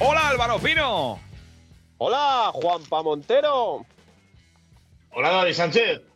Hola Álvaro Pino. Hola, Juanpa Montero. Hola, David Sánchez.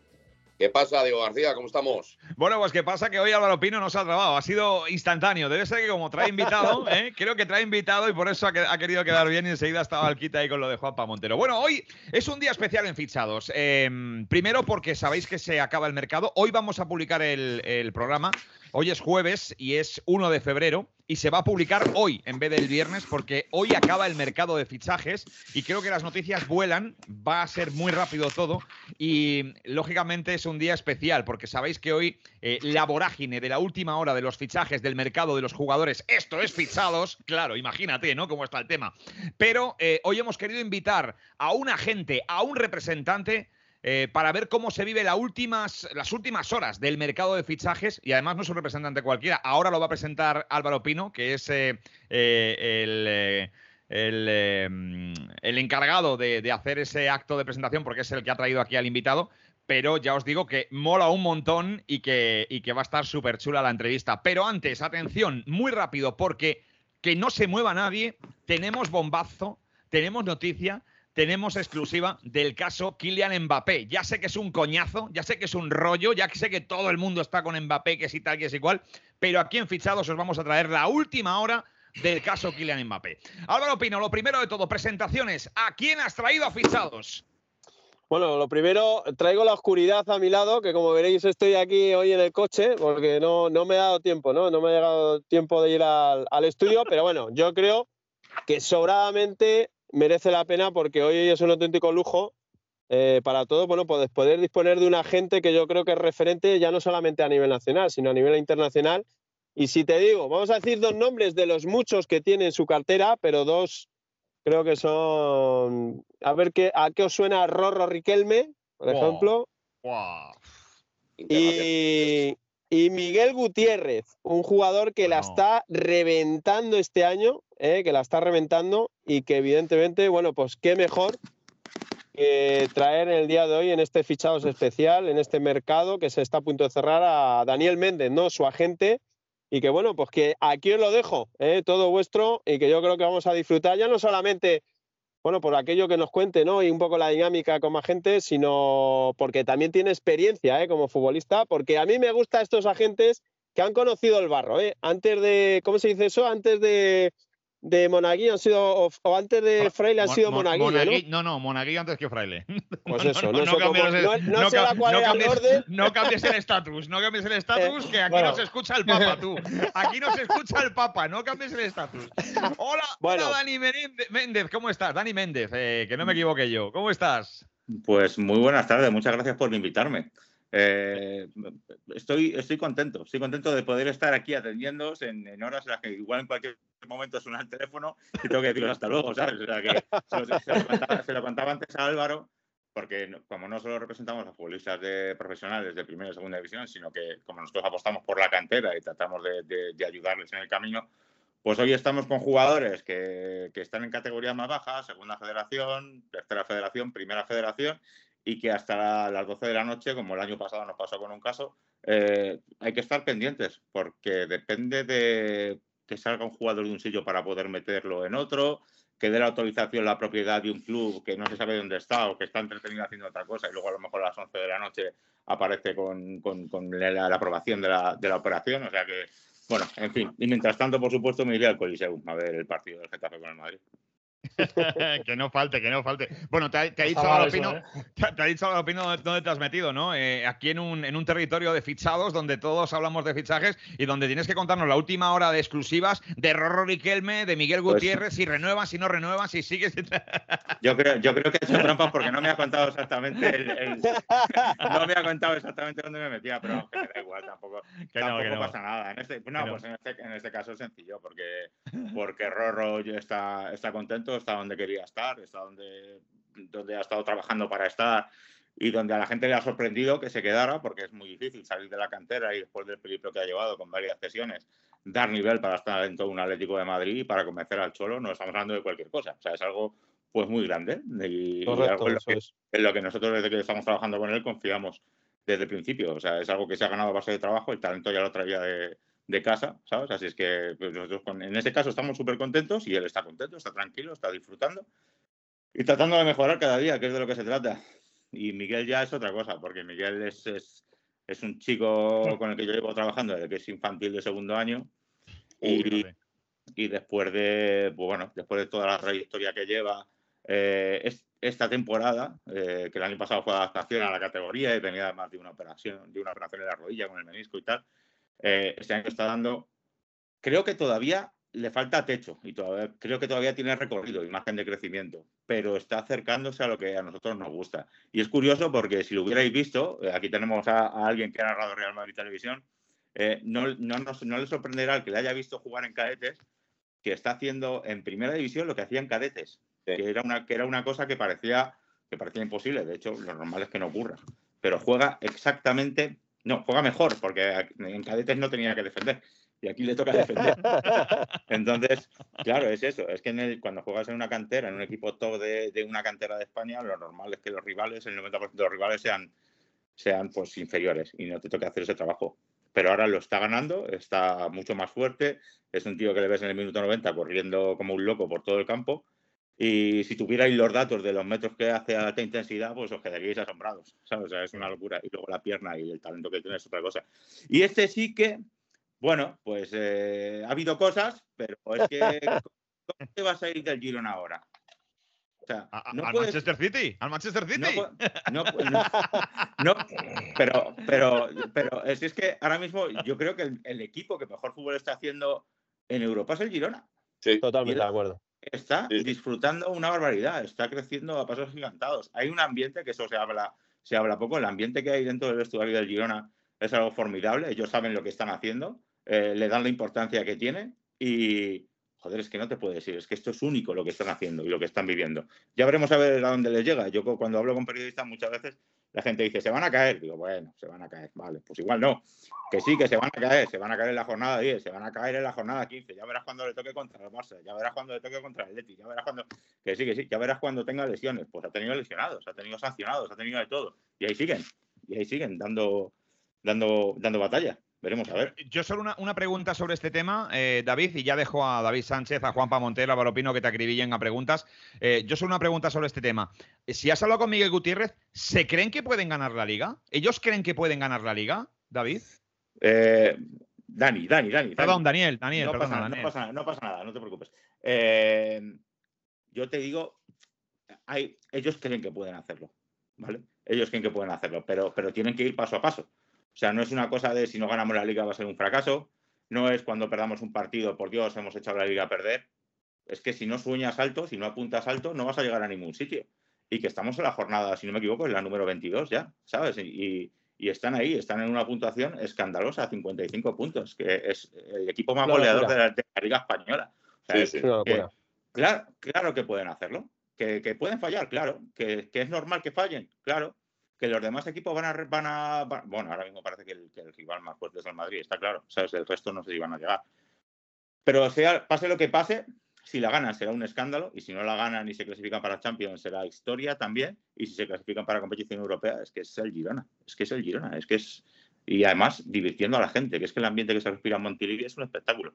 ¿Qué pasa, Diego García? ¿Cómo estamos? Bueno, pues qué pasa que hoy Álvaro Pino no se ha trabado, ha sido instantáneo. Debe ser que como trae invitado, ¿eh? creo que trae invitado y por eso ha, querido quedar bien y enseguida estaba al quita ahí con lo de Juanpa Montero. Bueno, hoy es un día especial en fichados. Em, primero porque sabéis que se acaba el mercado. Hoy vamos a publicar el programa Hoy es jueves y es 1 de febrero y se va a publicar hoy en vez del viernes porque hoy acaba el mercado de fichajes y creo que las noticias vuelan, va a ser muy rápido todo y lógicamente es un día especial porque sabéis que hoy eh, la vorágine de la última hora de los fichajes del mercado de los jugadores, esto es fichados, claro, imagínate, ¿no? Cómo está el tema. Pero eh, hoy hemos querido invitar a un agente, a un representante eh, para ver cómo se vive las últimas, las últimas horas del mercado de fichajes y además no es un representante cualquiera. Ahora lo va a presentar Álvaro Pino, que es eh, eh, el, el, encargado de, hacer ese acto de presentación porque es el que ha traído aquí al invitado. Pero ya os digo que mola un montón y que, y que va a estar súper chula la entrevista. Pero antes, atención, muy rápido, porque que no se mueva nadie, tenemos bombazo, tenemos noticia tenemos exclusiva del caso Kylian Mbappé. Ya sé que es un coñazo, ya sé que es un rollo, ya sé que todo el mundo está con Mbappé, que es y tal, que es igual, pero aquí en Fichados os vamos a traer la última hora del caso Kylian Mbappé. Álvaro Pino, lo primero de todo, presentaciones. ¿A quién has traído a Fichados? Bueno, lo primero, traigo la oscuridad a mi lado, que como veréis estoy aquí hoy en el coche, porque no, no me ha dado tiempo, ¿no? No me ha llegado tiempo de ir al, al estudio, pero bueno, yo creo que sobradamente merece la pena porque hoy es un auténtico lujo eh, para todos, bueno, pues poder disponer de un agente que yo creo que es referente ya no solamente a nivel nacional, sino a nivel internacional. Y si te digo, vamos a decir dos nombres de los muchos que tiene en su cartera, pero dos creo que son. A ver qué, a qué os suena Rorro Riquelme, por ejemplo. Y, y Miguel Gutiérrez, un jugador que la está reventando este año, eh, que la está reventando y que evidentemente, bueno, pues qué mejor que traer en el día de hoy en este fichados especial, en este mercado que se está a punto de cerrar a Daniel Méndez, ¿no? Su agente. Y que bueno, pues que aquí os lo dejo, eh, todo vuestro, y que yo creo que vamos a disfrutar ya no solamente bueno, por aquello que nos cuente, ¿no? Y un poco la dinámica con agentes, sino porque también tiene experiencia, ¿eh? Como futbolista, porque a mí me gustan estos agentes que han conocido el barro, ¿eh? Antes de, ¿cómo se dice eso? Antes de, de Monaguillo han sido, o, antes de Fraile han sido Monaguillo, ¿no? No, Monaguillo antes que Fraile. Pues eso, no, no, no, sé cuál era cambies, el orden. No cambies el estatus, no cambies el estatus, que aquí no se escucha el Papa, tú. Aquí no se escucha el Papa, no cambies el estatus. Hola, hola, Dani Méndez, ¿cómo estás? Dani Méndez, eh, que no me equivoque yo, ¿cómo estás? Pues muy buenas tardes, muchas gracias por invitarme. Eh, estoy, estoy contento, estoy contento de poder estar aquí atendiendo en, horas en las que igual en cualquier momento suena el teléfono y tengo que decirlo hasta luego, ¿sabes? O sea que se lo, contaba, antes a Álvaro, porque como no solo representamos a futbolistas de profesionales de primera y segunda división, sino que como nosotros apostamos por la cantera y tratamos de, de, ayudarles en el camino, pues hoy estamos con jugadores que, que, están en categoría más baja, segunda federación, tercera federación, primera federación, y que hasta las 12 de la noche, como el año pasado nos pasó con un caso, eh, hay que estar pendientes, porque depende de que salga un jugador de un sitio para poder meterlo en otro, que dé la autorización la propiedad de un club que no se sabe dónde está o que está entretenido haciendo otra cosa y luego a lo mejor a las 11 de la noche aparece con, con, la, aprobación de la, de la operación. O sea que, bueno, en fin. Y mientras tanto, por supuesto, me iría al Coliseum a ver el partido del Getafe con el Madrid. que no falte, que no falte. Bueno, te ha, dicho Álvaro ¿eh? te, ha dicho dónde te has metido, ¿no? Eh, aquí en un, en un territorio de fichados donde todos hablamos de fichajes y donde tienes que contarnos la última hora de exclusivas de Rorro Riquelme, de Miguel pues Gutiérrez, si renuevas, si no renuevas, si sigues. yo, creo, yo creo que he hecho trampas porque no me ha contado exactamente no me ha contado exactamente dónde me metía, pero que me da igual, tampoco, que tampoco no, pasa nada. En este, no, pues en este, en este, caso es sencillo, porque, porque Rorro está, está contento está donde quería estar, está donde, donde ha estado trabajando para estar y donde a la gente le ha sorprendido que se quedara, porque es muy difícil salir de la cantera y después del peligro que ha llevado con varias sesiones, dar nivel para estar en todo un Atlético de Madrid y para convencer al Cholo, no estamos hablando de cualquier cosa. O sea, es algo pues muy grande y, algo en lo, que, nosotros desde que estamos trabajando con él confiamos. desde el principio. O sea, es algo que se ha ganado a base de trabajo, el talento ya lo traía de, de casa, ¿sabes? Así es que pues, nosotros con, en ese caso estamos súper contentos y él está contento, está tranquilo, está disfrutando y tratando de mejorar cada día, que es de lo que se trata. Y Miguel ya es otra cosa, porque Miguel es, es, es un chico con el que yo llevo trabajando desde que es infantil de segundo año. Y, y después de, pues bueno, después de toda la trayectoria que lleva, eh, es, esta temporada, eh, que el año pasado fue adaptación a la categoría y venía además de una operación, de una operación de la rodilla con el menisco y tal, eh, este año está dando, creo que todavía le falta techo y todavía, creo que todavía tiene recorrido, imagen de crecimiento, pero está acercándose a lo que a nosotros nos gusta. Y es curioso porque si lo hubierais visto, eh, aquí tenemos a, a, alguien que ha narrado Real Madrid Televisión, eh, no, no, nos, no le sorprenderá el que le haya visto jugar en cadetes, que está haciendo en primera división lo que hacía en cadetes, sí. que, era una, que era una cosa que parecía, que parecía imposible, de hecho lo normal es que no ocurra, pero juega exactamente, no, juega mejor, porque en cadetes no tenía que defender, y aquí le toca defender. Entonces, claro, es eso. Es que el, cuando juegas en una cantera, en un equipo top de, de, una cantera de España, lo normal es que los rivales, el 90% de los rivales sean, sean pues inferiores y no te toque hacer ese trabajo. Pero ahora lo está ganando, está mucho más fuerte. Es un tío que le ves en el minuto 90 corriendo como un loco por todo el campo. Y si tuvierais los datos de los metros que hace a alta intensidad, pues os quedaríais asombrados. ¿sabes? O sea, es una locura. Y luego la pierna y el talento que tiene es otra cosa. Y este sí que bueno, pues eh, ha habido cosas, pero es que ¿cómo te vas a ir del Girona ahora? O sea, no ¿Al puedes... Manchester City? ¿Al Manchester City? No, no, no, pero, pero, pero es, es, que ahora mismo yo creo que el, el, equipo que mejor fútbol está haciendo en Europa es el Girona. Sí, totalmente de acuerdo. Está sí. disfrutando una barbaridad, está creciendo a pasos gigantados. Hay un ambiente que eso se habla, se habla poco, el ambiente que hay dentro del vestuario del Girona es algo formidable, ellos saben lo que están haciendo eh, le dan la importancia que tiene y, joder, es que no te puedes decir, es que esto es único lo que están haciendo y lo que están viviendo. Ya veremos a ver a dónde les llega. Yo cuando hablo con periodistas muchas veces la gente dice, se van a caer. Digo, bueno, se van a caer, vale, pues igual no. Que sí, que se van a caer, se van a caer en la jornada 10, se van a caer en la jornada 15, ya verás cuando le toque contra el Barça, ya verás cuando le toque contra el Leti, ya verás cuando, que sí, que sí, ya verás cuando tenga lesiones. Pues ha tenido lesionados, ha tenido sancionados, ha tenido de todo. Y ahí siguen, y ahí siguen dando, dando, dando batalla. Veremos a ver. Yo solo una, una pregunta sobre este tema, eh, David, y ya dejo a David Sánchez, a Juanpa Montero, a Balopino que te acribillen a preguntas. Eh, yo solo una pregunta sobre este tema. Si has hablado con Miguel Gutiérrez, ¿se creen que pueden ganar la liga? ¿Ellos creen que pueden ganar la liga, David? Eh, Dani, Dani, Dani. Perdón, Daniel, Daniel. No, pasa, Daniel. No, pasa, no, pasa, nada, no te preocupes. Eh, yo te digo, hay, ellos creen que pueden hacerlo, ¿vale? Ellos creen que pueden hacerlo, pero, pero tienen que ir paso a paso. O sea, no es una cosa de si no ganamos la liga va a ser un fracaso, no es cuando perdamos un partido, por Dios, hemos echado la liga a perder. Es que si no sueñas alto, si no apuntas alto, no vas a llegar a ningún sitio. Y que estamos en la jornada, si no me equivoco, es la número 22 ya, ¿sabes? Y, y están ahí, están en una puntuación escandalosa, 55 puntos, que es el equipo más goleador de la, de la, Liga Española. O sea, sí, sí. Que, claro, claro que pueden hacerlo, que, que pueden fallar, claro, que, que, es normal que fallen, claro, que los demás equipos van a, van a van, bueno, ahora mismo parece que el, que el, rival más fuerte es el Madrid, está claro, ¿sabes? El resto no sé si van a llegar. Pero sea, pase lo que pase, si la ganan será un escándalo y si no la ganan y se clasifican para Champions será historia también y si se clasifican para competición europea es que es el Girona, es que es el Girona, es que es y además divirtiendo a la gente, que es que el ambiente que se respira en Montilivi es un espectáculo.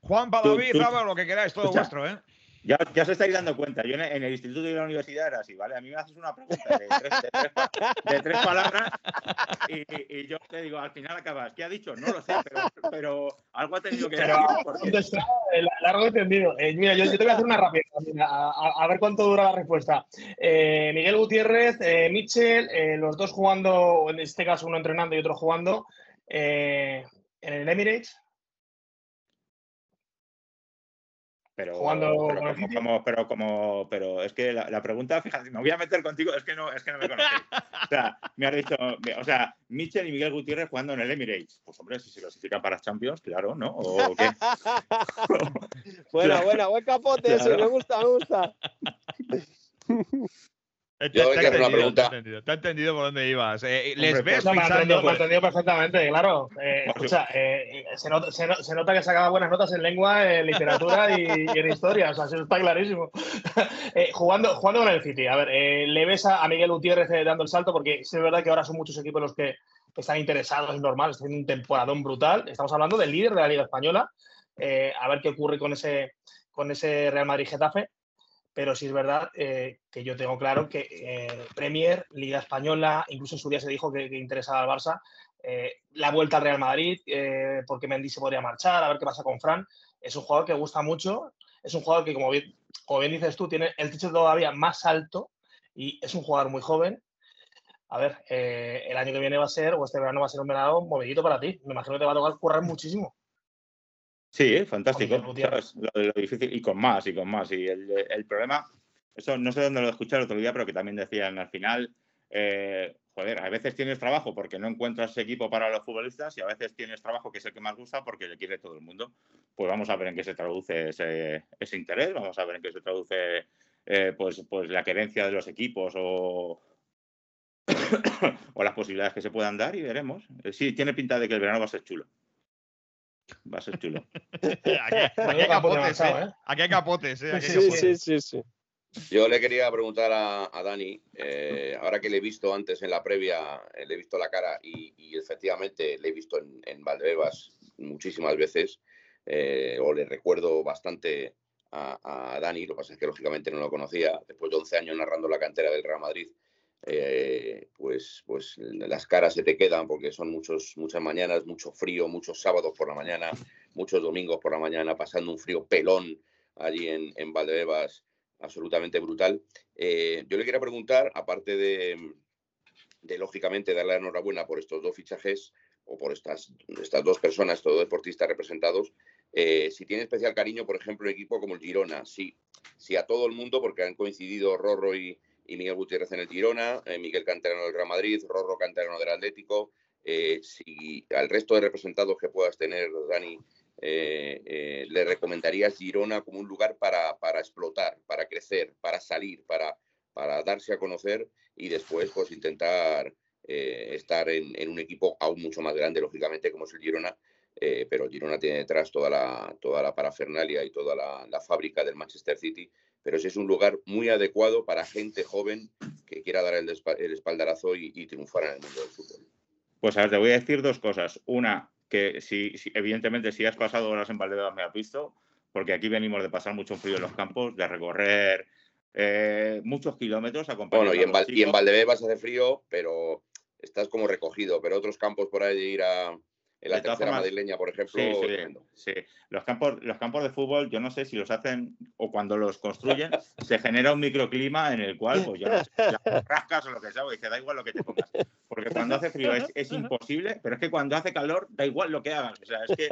Juan Padavid, lo que queráis, todo Escucha, vuestro, ¿eh? Ya, ya, os estáis dando cuenta. Yo en el instituto y la universidad era así, ¿vale? A mí me haces una pregunta de tres, de tres, de tres palabras y, y, yo te digo, al final acabas. ¿Qué ha dicho? No lo sé, pero, pero algo ha tenido que decir. Porque... Largo entendido. Eh, mira, yo, yo, te voy a hacer una rápida, a, a, a, ver cuánto dura la respuesta. Eh, Miguel Gutiérrez, eh, Mitchell, eh, los dos jugando, en este caso uno entrenando y otro jugando, eh, en el Emirates. Pero, Jugando pero, como, como, pero como, pero es que la, la, pregunta, fíjate, me voy a meter contigo, es que no, es que no me conoces. O sea, me has dicho, o sea, Michel y Miguel Gutiérrez jugando en el Emirates. Pues hombre, si se clasifican para Champions, claro, ¿no? ¿O qué? buena, buena, buen capote, claro. eso, me gusta, me gusta. Yo Te- te entendido, pregunta. Te he entendido, te he entendido por dónde ibas. Eh, ¿Les Hombre, ves No, me ha entendido, perfectamente, claro. Eh, escucha, eh, se, nota, se, no- se nota que sacaba buenas notas en lengua, en literatura y, y en historia. O sea, eso está clarísimo. Eh, jugando, jugando con el City, a ver, eh, le ves a, a Miguel Gutiérrez eh, dando el salto, porque sí es verdad que ahora son muchos equipos los que están interesados, es normal, está haciendo un temporadón brutal. Estamos hablando del líder de la Liga Española. Eh, a ver qué ocurre con ese, con ese Real Madrid-Getafe pero sí es verdad eh, que yo tengo claro que eh, Premier, Liga Española, incluso en su día se dijo que, interesaba al Barça, eh, la vuelta al Real Madrid, porque Mendy se podría marchar, a ver qué pasa con Fran, es un jugador que gusta mucho, es un jugador que, como bien, como bien dices tú, tiene el techo todavía más alto y es un jugador muy joven. A ver, el año que viene va a ser, o este verano va a ser un verano movidito para ti. Me imagino que te va a tocar currar muchísimo. Sí, fantástico. Lo, lo difícil, y con más, y con más. Y el, el problema, eso no sé dónde lo escuché el otro día, pero que también decían al final, eh, joder, a veces tienes trabajo porque no encuentras equipo para los futbolistas y a veces tienes trabajo que es el que más gusta porque le quiere todo el mundo. Pues vamos a ver en qué se traduce ese, ese interés, vamos a ver en qué se traduce eh, pues, pues la querencia de los equipos o, o las posibilidades que se puedan dar y veremos. Eh, Sí, tiene pinta de que el verano va a ser chulo. Va a ser chulo. Aquí, hay capotes, ¿eh? ¿eh? Aquí hay capotes, ¿eh? Aquí hay Sí, capotes. sí, sí, sí. Yo le quería preguntar a, a Dani, eh, ahora que le he visto antes en la previa, eh, le he visto la cara y, y efectivamente le he visto en, en Valdebebas muchísimas veces, eh, o le recuerdo bastante a, a Dani, lo que pasa es que lógicamente no lo conocía, después de 11 años narrando la cantera del Real Madrid, eh, pues, pues las caras se te quedan porque son muchos, muchas mañanas, mucho frío, muchos sábados por la mañana, muchos domingos por la mañana, pasando un frío pelón allí en, en Valdebebas absolutamente brutal. Eh, yo le quería preguntar, aparte de, de, lógicamente darle la enhorabuena por estos dos fichajes o por estas, estas dos personas, estos dos deportistas representados, eh, si tiene especial cariño, por ejemplo, un equipo como el Girona, sí, sí a todo el mundo, porque han coincidido Rorro y, y Miguel Gutiérrez en el Girona, eh, Miguel Canterano del Real Madrid, Rorro Canterano del Atlético, eh, si al resto de representados que puedas tener, Dani, eh, le recomendarías Girona como un lugar para, para explotar, para crecer, para salir, para, para, darse a conocer y después pues intentar estar en, en, un equipo aún mucho más grande, lógicamente, como es el Girona, pero Girona tiene detrás toda la, toda la parafernalia y toda la, fábrica del Manchester City, pero sí es un lugar muy adecuado para gente joven que quiera dar el, el espaldarazo y, y triunfar en el mundo del fútbol. Pues a ver, te voy a decir dos cosas. Una, que si, si, evidentemente si has pasado horas en Valdebebas me has visto, porque aquí venimos de pasar mucho frío en los campos, de recorrer eh, muchos kilómetros acompañando Bueno, y en, a y en Valdebebas hace frío, pero estás como recogido, pero otros campos por ahí de ir a en la tercera formas, madrileña, por ejemplo, sí, sí, sí, Los campos, los campos de fútbol, yo no sé si los hacen o cuando los construyen, se genera un microclima en el cual, pues ya, ya rascas o lo que sea, y dice, da igual lo que te pongas. Porque cuando hace frío es, es, imposible, pero es que cuando hace calor, da igual lo que hagas. O sea, es que.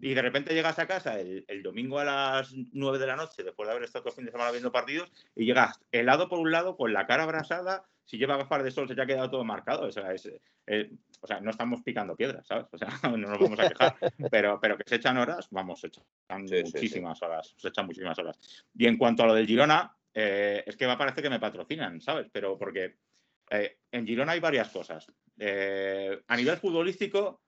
Y de repente llegas a casa el, el domingo a las 9 de la noche, después de haber estado todo el fin de semana viendo partidos, y llegas helado por un lado, con la cara abrasada, si lleva gafas de sol se te ha quedado todo marcado. O sea, es, eh, o sea, no estamos picando piedras, ¿sabes? O sea, no nos vamos a quejar. Pero, pero que se echan horas, vamos, se echan sí, muchísimas sí, sí. horas. Se echan muchísimas horas. Y en cuanto a lo del Girona, eh, es que va a parecer que me patrocinan, ¿sabes? Pero porque eh, en Girona hay varias cosas. Eh, a nivel futbolístico,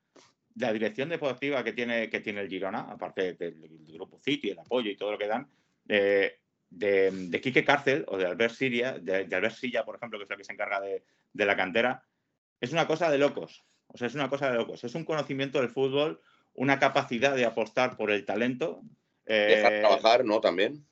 la dirección deportiva que tiene, que tiene el Girona, aparte del, del grupo City, el apoyo y todo lo que dan, eh, de, de Quique Cárcel o de Albert Siria, de, de, Albert Silla, por ejemplo, que es el que se encarga de, de, la cantera, es una cosa de locos. O sea, es una cosa de locos. Es un conocimiento del fútbol, una capacidad de apostar por el talento. Eh, dejar trabajar, ¿no? También.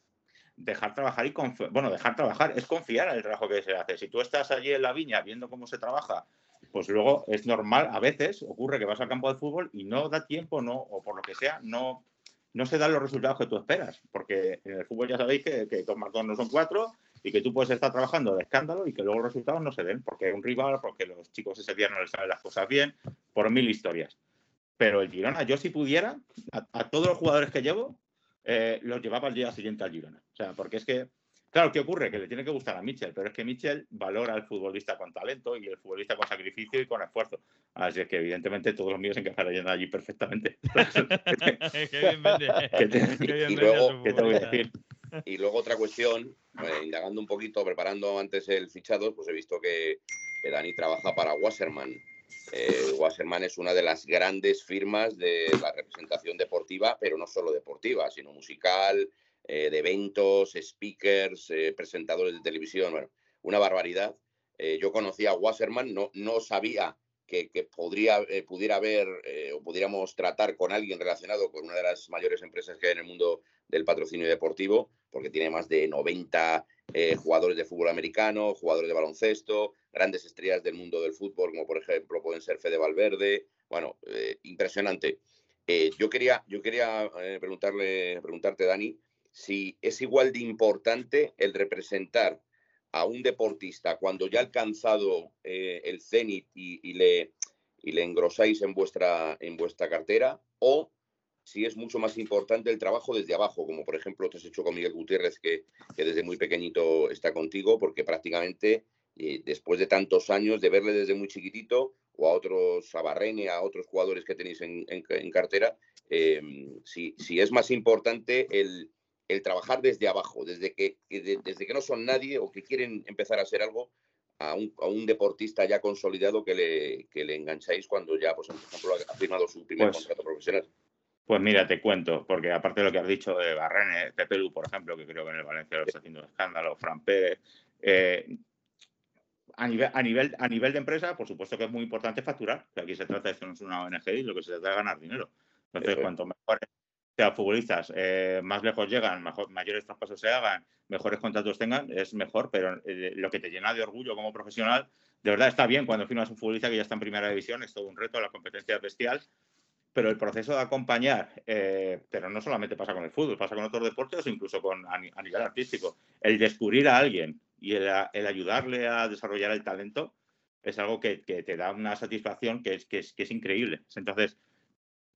Dejar trabajar y confiar. Bueno, dejar trabajar es confiar en el trabajo que se hace. Si tú estás allí en la viña viendo cómo se trabaja, pues luego es normal, a veces ocurre que vas al campo de fútbol y no da tiempo, no, o por lo que sea, no, no se dan los resultados que tú esperas, porque en el fútbol ya sabéis que, que dos más dos no son cuatro y que tú puedes estar trabajando de escándalo y que luego los resultados no se den, porque un rival, porque los chicos ese día no les salen las cosas bien, por mil historias. Pero el Girona, yo si pudiera, a, a todos los jugadores que llevo, eh, los llevaba al día siguiente al Girona. O sea, porque es que, claro, ¿qué ocurre? Que le tiene que gustar a Mitchell, pero es que Mitchell valora al futbolista con talento y el futbolista con sacrificio y con esfuerzo. Así es que, evidentemente, todos los míos encajarían allí perfectamente. Qué bien vende. ¿Qué te, y luego, ¿qué te voy a decir? Y luego otra cuestión, eh, indagando un poquito, preparando antes el fichado, pues he visto que, Dani trabaja para Wasserman. Eh, Wasserman es una de las grandes firmas de la representación deportiva, pero no solo deportiva, sino musical, eh, de eventos, speakers, presentadores de televisión, una barbaridad. Yo conocía a Wasserman, no, no sabía que, podría, eh, pudiera haber eh, o pudiéramos tratar con alguien relacionado con una de las mayores empresas que hay en el mundo del patrocinio deportivo, porque tiene más de 90 eh, jugadores de fútbol americano, jugadores de baloncesto, grandes estrellas del mundo del fútbol, como por ejemplo pueden ser Fede Valverde. Bueno, eh, impresionante. Yo quería, yo quería preguntarle, preguntarte, Dani, si es igual de importante el representar a un deportista cuando ya ha alcanzado eh, el cenit y, le, engrosáis en vuestra, cartera o si es mucho más importante el trabajo desde abajo, como por ejemplo te has hecho con Miguel Gutiérrez, que, desde muy pequeñito está contigo, porque prácticamente eh, después de tantos años de verle desde muy chiquitito, o a otros, a Barrene, a otros jugadores que tenéis en, en- en cartera, eh, si, si es más importante el, el trabajar desde abajo, desde que, que de- desde que no son nadie o que quieren empezar a ser algo, a un, a un deportista ya consolidado que le, que le engancháis cuando ya, pues, por ejemplo, ha firmado su primer Pues- contrato profesional. Pues mira, te cuento, porque aparte de lo que has dicho de Barrene, Pepe Lu, por ejemplo, que creo que en el Valencia lo está haciendo un escándalo, Fran Pérez, eh, a, nivel, a, nivel, a nivel de empresa, por supuesto que es muy importante facturar, que aquí se trata de es una ONG y lo que se trata es ganar dinero. Entonces, cuanto mejores sean futbolistas, eh, más lejos llegan, mejor, mayores traspasos se hagan, mejores contratos tengan, es mejor, pero eh, lo que te llena de orgullo como profesional, de verdad está bien cuando firmas un futbolista que ya está en primera división, es todo un reto, la competencia es bestial, pero el proceso de acompañar, eh, pero no solamente pasa con el fútbol, pasa con otros deportes o incluso con, a, a nivel artístico. El descubrir a alguien y el, el ayudarle a desarrollar el talento es algo que, que te da una satisfacción que es, que es, que es increíble. Entonces,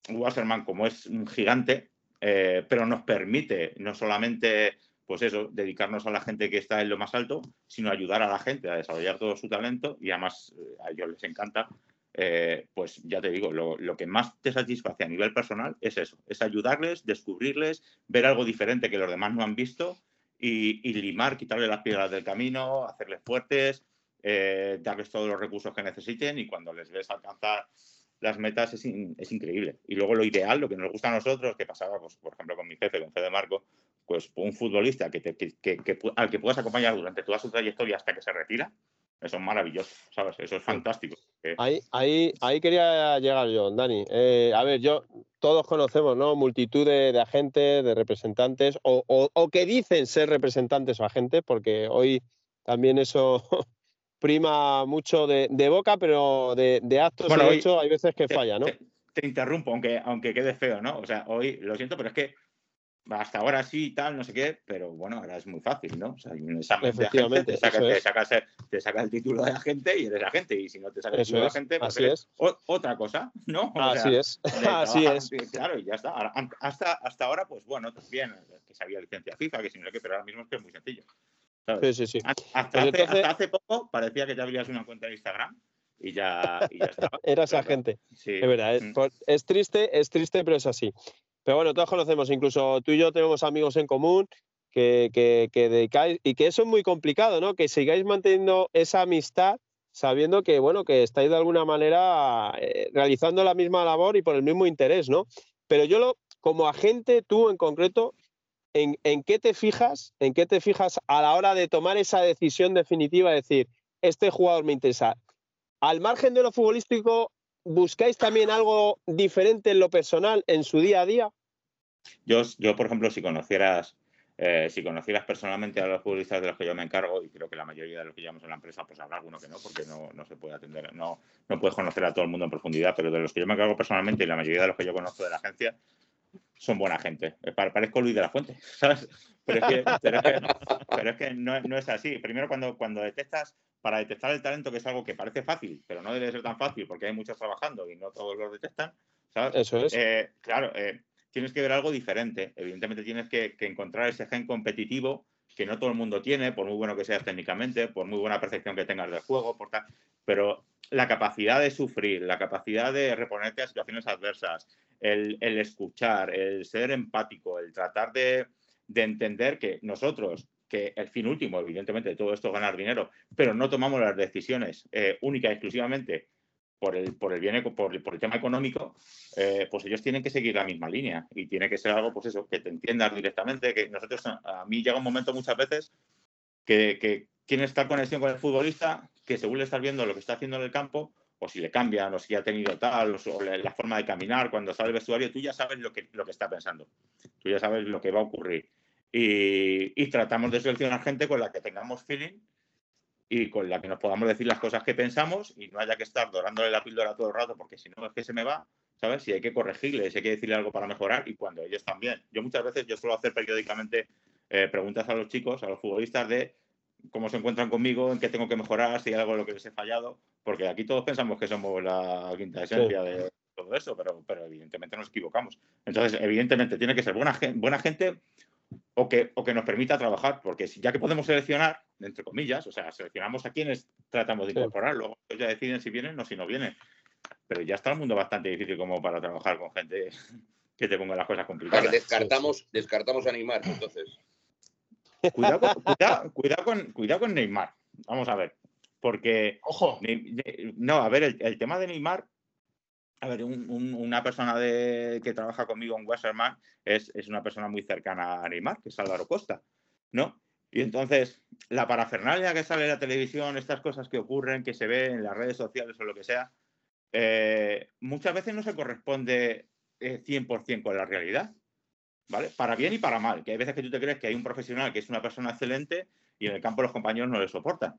Wasserman, como es un gigante, eh, pero nos permite no solamente pues eso, dedicarnos a la gente que está en lo más alto, sino ayudar a la gente a desarrollar todo su talento y además eh, a ellos les encanta eh, pues ya te digo, lo, lo, que más te satisface a nivel personal es eso, es ayudarles, descubrirles, ver algo diferente que los demás no han visto y, limar, quitarle las piedras del camino, hacerles fuertes, darles todos los recursos que necesiten y cuando les ves alcanzar las metas es, in, es, increíble. Y luego lo ideal, lo que nos gusta a nosotros, que pasaba, pues, por ejemplo, con mi jefe, con Fede Marco, pues un futbolista que te, que, que, que, al que puedas acompañar durante toda su trayectoria hasta que se retira, eso es maravilloso, ¿sabes? Eso es fantástico. Ahí, ahí, ahí quería llegar yo, Dani. Eh, a ver, yo, todos conocemos, ¿no? Multitud de, de agentes, de representantes, o, o, o, que dicen ser representantes o agentes, porque hoy también eso prima mucho de, de boca, pero de, de actos bueno, hoy, hechos hay veces que te, falla, ¿no? Te, te, interrumpo, aunque, aunque quede feo, ¿no? O sea, hoy lo siento, pero es que hasta ahora sí y tal, no sé qué, pero bueno, ahora es muy fácil, ¿no? O sea, hay un examen de agente, te saca, te, saca, te saca, el título de agente y eres agente, y si no te saca el título es, de agente, pues así eres es. O, otra cosa, ¿no? O así sea, es, así es. Claro, y ya está. Hasta, hasta ahora, pues bueno, también que sabía licencia FIFA, que si no sé qué, pero ahora mismo es que es muy sencillo. ¿Sabes? Sí, sí, sí. Hasta, pues hace, entonces... hasta hace poco parecía que te abrías una cuenta de Instagram y ya, y ya estaba. Eras agente. Sí. Es verdad, es, es, triste, es triste, pero es así. Pero bueno, todos conocemos, incluso tú y yo tenemos amigos en común que, que, que dedicáis, y que eso es muy complicado, ¿no? Que sigáis manteniendo esa amistad sabiendo que, bueno, que estáis de alguna manera eh, realizando la misma labor y por el mismo interés, ¿no? Pero yo, lo, como agente, tú en concreto, ¿en, ¿en qué te fijas? ¿En qué te fijas a la hora de tomar esa decisión definitiva de decir, este jugador me interesa? Al margen de lo futbolístico, ¿buscáis también algo diferente en lo personal, en su día a día? Yo, yo por ejemplo, si conocieras, eh, si conocieras personalmente a los futbolistas de los que yo me encargo, y creo que la mayoría de los que llevamos en la empresa, pues habrá alguno que no, porque no, no se puede atender, no, no puedes conocer a todo el mundo en profundidad, pero de los que yo me encargo personalmente y la mayoría de los que yo conozco de la agencia, son buena gente. Parezco Luis de la Fuente, ¿sabes? Pero es que, pero es que, pero es que no, no, es así. Primero, cuando, cuando detectas, para detectar el talento, que es algo que parece fácil, pero no debe ser tan fácil porque hay muchos trabajando y no todos los detectan, ¿sabes? Eso es. Eh, claro, eh, tienes que ver algo diferente. Evidentemente tienes que, que, encontrar ese gen competitivo que no todo el mundo tiene, por muy bueno que seas técnicamente, por muy buena percepción que tengas del juego, por tal, pero la capacidad de sufrir, la capacidad de reponerte a situaciones adversas, el, escuchar, el ser empático, el tratar de, de entender que nosotros, que el fin último, evidentemente, de todo esto es ganar dinero, pero no tomamos las decisiones eh, únicas y exclusivamente por el, por el bien, por, el tema económico, eh, pues ellos tienen que seguir la misma línea y tiene que ser algo, pues eso, que te entiendas directamente, que nosotros, a mí llega un momento muchas veces que, que quieren estar conexión con el futbolista, que según le estás viendo lo que está haciendo en el campo, o si le cambian, o si ha tenido tal, o la forma de caminar cuando sale el vestuario, tú ya sabes lo que, lo que está pensando, tú ya sabes lo que va a ocurrir. Y, tratamos de seleccionar gente con la que tengamos feeling y con la que nos podamos decir las cosas que pensamos y no haya que estar dorándole la píldora todo el rato porque si no es que se me va, ¿sabes? Si hay que corregirle, si hay que decirle algo para mejorar y cuando ellos también. Yo muchas veces, yo suelo hacer periódicamente eh, preguntas a los chicos, a los futbolistas de cómo se encuentran conmigo, en qué tengo que mejorar, si hay algo en lo que les he fallado, porque aquí todos pensamos que somos la quinta esencia de todo eso, pero, pero evidentemente nos equivocamos. Entonces, evidentemente, tiene que ser buena, buena gente o que, o que nos permita trabajar, porque ya que podemos seleccionar, entre comillas, o sea, seleccionamos a quienes tratamos de incorporar, luego ellos ya deciden si vienen o si no vienen. Pero ya está el mundo bastante difícil como para trabajar con gente que te ponga las cosas complicadas. descartamos, descartamos a Neymar, entonces. Cuidado con, cuidado, con, cuidado con Neymar. Vamos a ver. Porque. Ojo. No, a ver, el tema de Neymar a ver, una persona que trabaja conmigo en Westerman es, es, una persona muy cercana a Neymar, que es Álvaro Costa, ¿no? Y entonces, la parafernalia que sale en la televisión, estas cosas que ocurren, que se ven en las redes sociales o lo que sea, eh, muchas veces no se corresponde 100% eh, con la realidad, ¿vale? Para bien y para mal, que hay veces que tú te crees que hay un profesional que es una persona excelente y en el campo los compañeros no le soportan.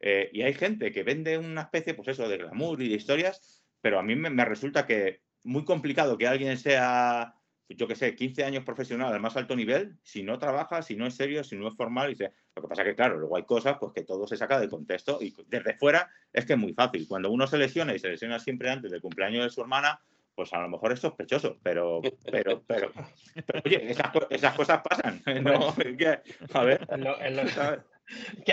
Eh, y hay gente que vende una especie, pues eso, de glamour y de historias pero a mí me, resulta que muy complicado que alguien sea, yo qué sé, 15 años profesional al más alto nivel, si no trabaja, si no es serio, si no es formal. Y Lo que pasa que, claro, luego hay cosas pues, que todo se saca del contexto y desde fuera es que es muy fácil. Cuando uno se lesiona y se lesiona siempre antes del cumpleaños de su hermana, pues a lo mejor es sospechoso, pero, pero, pero, oye, esas, cosas pasan. ¿no? a ver,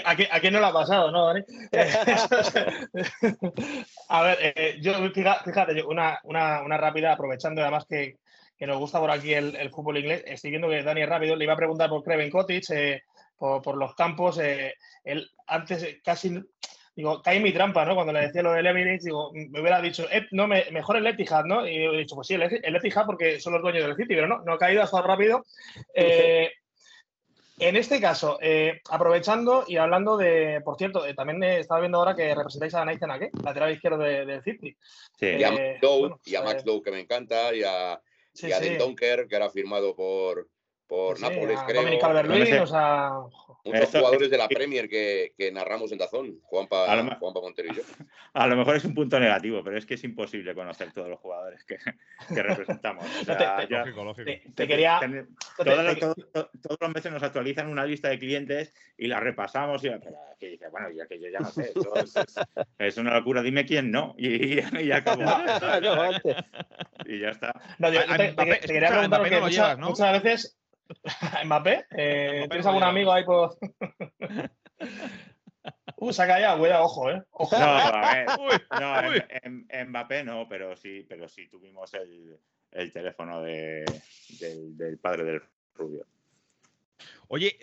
¿A, quién, no le ha pasado, no, Dani? a ver, eh, yo, fíjate, una, una, rápida, aprovechando además que, que, nos gusta por aquí el, fútbol inglés, estoy viendo que Dani es rápido, le iba a preguntar por Creven Cottage, eh, por, los campos, eh, él antes casi, digo, cae en mi trampa, ¿no? Cuando le decía lo del Emirates, digo, me hubiera dicho, no, mejor el Etihad, ¿no? Y he dicho, pues sí, el, Etihad porque son los dueños del City, pero no, no ha caído, hasta rápido. En este caso, eh, aprovechando y hablando de, por cierto, eh, también estaba viendo ahora que representáis a Nathan Ake, lateral izquierdo del de City. Sí. y a Max Lowe, y a Max Lowe que me encanta, y a, sí, y a Donker, que ahora firmado por, por Nápoles, creo. Dominic calvert o sea... Muchos jugadores de la Premier que, que, narramos en Dazón, Juanpa, Juanpa Montero y yo. A lo mejor es un punto negativo, pero es que es imposible conocer todos los jugadores que, que representamos. O sea, te, ya, lógico, lógico. Te, quería... todos los meses nos actualizan una lista de clientes y la repasamos y que dice, bueno, ya que yo ya no sé, es, es, una locura, dime quién no. Y, y ya acabó. y ya está. No, yo, te, quería preguntar que muchas, muchas veces Mbappé, eh, ¿tienes algún amigo ahí por.? Uh, saca ya, cuidado, ojo, ¿eh? No, a ver, no, Mbappé no, pero sí, pero sí tuvimos el, el teléfono de, del, del, padre del Rubio. Oye,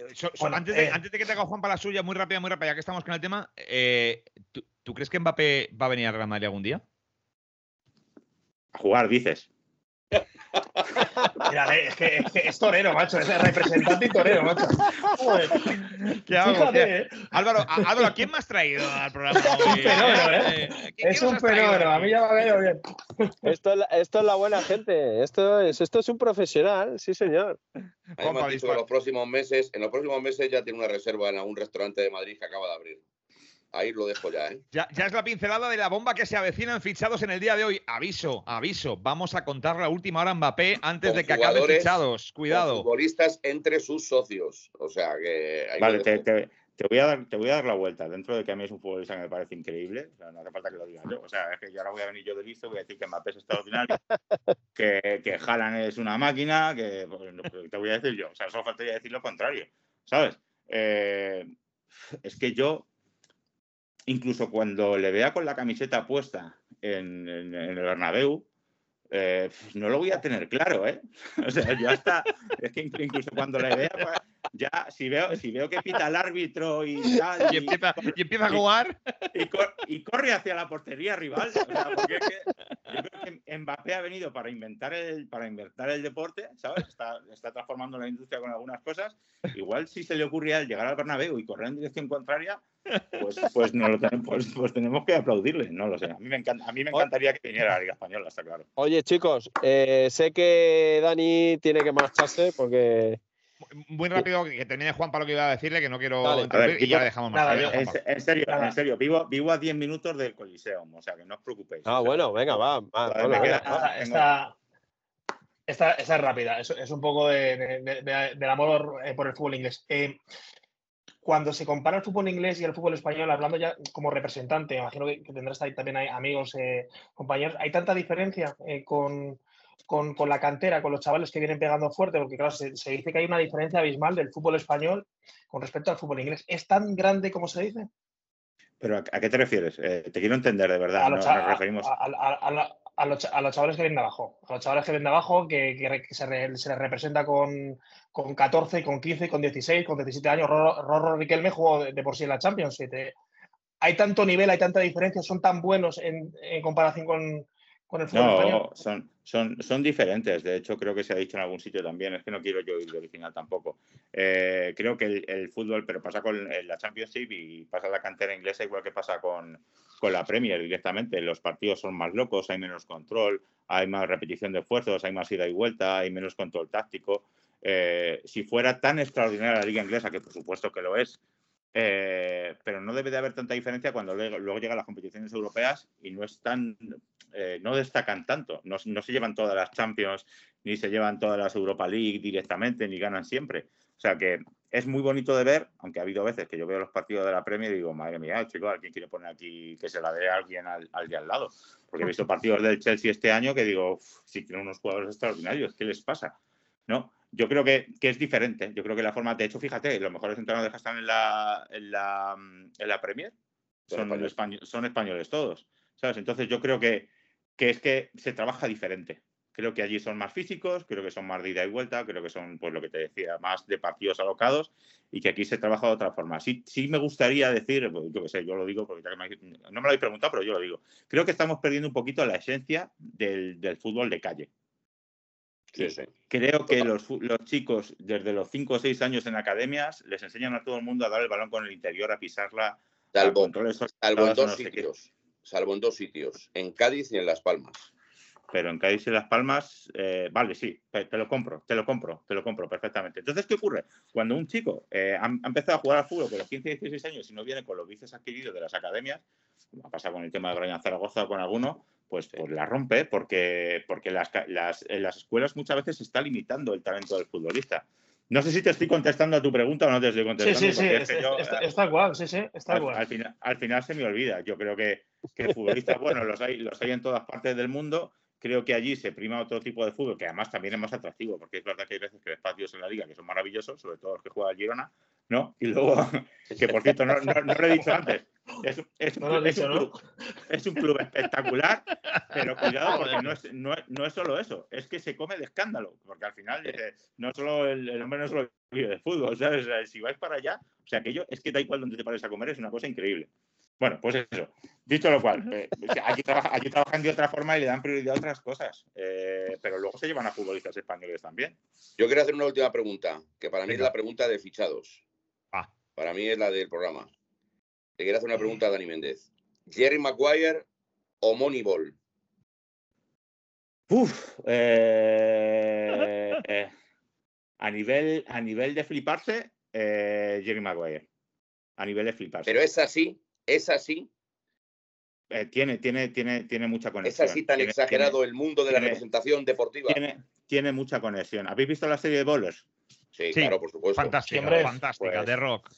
antes, de, eh, antes, de, que te haga Juan para la suya, muy rápida, muy rápida, ya que estamos con el tema, eh, ¿tú, ¿tú, crees que Mbappé va a venir a Real Madrid algún día? A jugar, dices. Mira, es que, es torero, macho. Es representante y torero, macho. ¿Qué hago? ¿qué? Álvaro, Álvaro, ¿quién me has traído al programa? Es un fenómeno, ¿eh? eh es un fenómeno. A mí ya me ha venido bien. Esto, esto es la buena gente. Esto es, esto es un profesional, sí, señor. Además, dicho, en los próximos meses, en los próximos meses ya tiene una reserva en algún restaurante de Madrid que acaba de abrir. Ahí lo dejo ya, ¿eh? Ya, es la pincelada de la bomba que se avecinan fichados en el día de hoy. Aviso, aviso. Vamos a contar la última hora Mbappé antes de que acaben fichados. Cuidado. Futbolistas entre sus socios. O sea que. vale, te, voy a dar, te voy a dar la vuelta. Dentro de que a mí es un futbolista que me parece increíble. O sea, no hace falta que lo diga yo. O sea, es que yo ahora voy a venir yo de listo, voy a decir que Mbappé es extraordinario, que, que Haaland es una máquina, que pues, te voy a decir yo. O sea, solo faltaría decir lo contrario. ¿Sabes? Eh, es que yo incluso cuando le vea con la camiseta puesta en, el Bernabéu, eh, no lo voy a tener claro, ¿eh? O sea, ya está. Es que incluso cuando la idea, pues, ya si veo, si veo que pita el árbitro y tal. Y, empieza, y empieza a jugar. Y, corre hacia la portería rival. O sea, porque es que yo creo que Mbappé ha venido para inventar el, para inventar el deporte, ¿sabes? Está, está transformando la industria con algunas cosas. Igual si se le ocurría llegar al Bernabéu y correr en dirección contraria, pues, pues, no lo tenemos, pues, pues, tenemos que aplaudirle, no lo sé. A mí me, encanta, a mí me encantaría que viniera la Liga Española, está claro. Oye, chicos, eh, sé que Dani tiene que marcharse porque muy rápido que termine Juan para lo que iba a decirle, que no quiero y ya dejamos más. en, serio, en serio, vivo, vivo a 10 minutos del Coliseo, o sea que no os preocupéis. Ah, bueno, venga, va. esta, es rápida, es, es un poco de, del amor eh, por el fútbol inglés. Eh, cuando se compara el fútbol inglés y el fútbol español, hablando ya como representante, imagino que, tendrás también amigos, eh, compañeros, ¿hay tanta diferencia con, con, la cantera, con los chavales que vienen pegando fuerte, porque claro, se, dice que hay una diferencia abismal del fútbol español con respecto al fútbol inglés. ¿Es tan grande como se dice? ¿Pero a, qué te refieres? Eh, te quiero entender de verdad. A los, chavales que vienen de abajo. A los chavales que vienen de abajo, que, se, les representa con, con 14, con 15, con 16, con 17 años. Rorro Riquelme jugó de, por sí en la Champions. hay tanto nivel, hay tanta diferencia, son tan buenos en comparación con, no, Son, son, son diferentes. De hecho, creo que se ha dicho en algún sitio también. Es que no quiero yo ir de original tampoco. Eh, creo que el, fútbol, pero pasa con la Championship y pasa la cantera inglesa igual que pasa con, con la Premier directamente. Los partidos son más locos, hay menos control, hay más repetición de esfuerzos, hay más ida y vuelta, hay menos control táctico. Eh, si fuera tan extraordinaria la liga inglesa, que por supuesto que lo es, eh, pero no debe de haber tanta diferencia cuando luego llegan las competiciones europeas y no están, eh, no destacan tanto, no, se llevan todas las Champions, ni se llevan todas las Europa League directamente, ni ganan siempre. O sea que es muy bonito de ver, aunque ha habido veces que yo veo los partidos de la Premier y digo, madre mía, chico, ¿alguien quiere poner aquí que se la dé a alguien al, al de al lado? Porque he visto partidos del Chelsea este año que digo, si tienen unos jugadores extraordinarios, ¿qué les pasa? ¿No? yo creo que, es diferente. Yo creo que la forma, de hecho, fíjate, los mejores entrenadores que están en la, en la, en la Premier son, son, españoles todos. ¿sabes? Entonces yo creo que, que, es que se trabaja diferente. Creo que allí son más físicos, creo que son más de ida y vuelta, creo que son, pues lo que te decía, más de partidos alocados y que aquí se trabaja de otra forma. Sí, sí me gustaría decir, pues, yo qué sé, yo lo digo porque no me lo habéis preguntado, pero yo lo digo. Creo que estamos perdiendo un poquito la esencia del, del fútbol de calle. Creo que los, chicos desde los 5 o 6 años en academias les enseñan a todo el mundo a dar el balón con el interior, a pisarla. Salvo, en dos sitios. Salvo en dos sitios, en Cádiz y en Las Palmas. Pero en Cádiz y Las Palmas, eh, vale, sí, te lo compro, te lo compro, te lo compro perfectamente. Entonces, ¿qué ocurre? Cuando un chico eh, ha, empezado a jugar al fútbol con los 15 y 16 años y no viene con los vices adquiridos de las academias, como ha pasado con el tema de Brian Zaragoza o con alguno, pues, pues la rompe porque, porque las, las, en las escuelas muchas veces se está limitando el talento del futbolista. No sé si te estoy contestando a tu pregunta o no te estoy contestando. Sí, sí, sí, está, igual, sí, sí, está al, igual. Al final, al final, se me olvida. Yo creo que, que futbolistas, bueno, los hay, los hay en todas partes del mundo. Creo que allí se prima otro tipo de fútbol que además también es más atractivo, porque es verdad que hay veces que espacios en la liga que son maravillosos, sobre todo los que juega el Girona, ¿no? Y luego, que por cierto, no, no, lo he dicho antes, es, es, un, club, es, un, club, espectacular, pero cuidado porque no es, no, no es, solo eso, es que se come de escándalo, porque al final no solo el, hombre no solo vive de fútbol, ¿sabes? si vais para allá, o sea, aquello es que da igual donde te pares a comer, es una cosa increíble. Bueno, pues eso. Dicho lo cual, eh, aquí, trabajan de otra forma y le dan prioridad a otras cosas, eh, pero luego se llevan a futbolistas españoles también. Yo quiero hacer una última pregunta, que para mí es la pregunta de fichados. Ah. Para mí es la del programa. Te quiero hacer una pregunta a Dani Méndez. ¿Jerry Maguire o Moneyball? Uf, eh, a, nivel, a nivel de fliparse, Jerry Maguire. A nivel de fliparse. Pero es así. ¿Es así? Eh, tiene, tiene, tiene, tiene mucha conexión. ¿Es así tan exagerado el mundo de la representación deportiva? Tiene, mucha conexión. ¿Habéis visto la serie de Bowlers? Sí, claro, por supuesto. Fantástica, fantástica, pues de rock.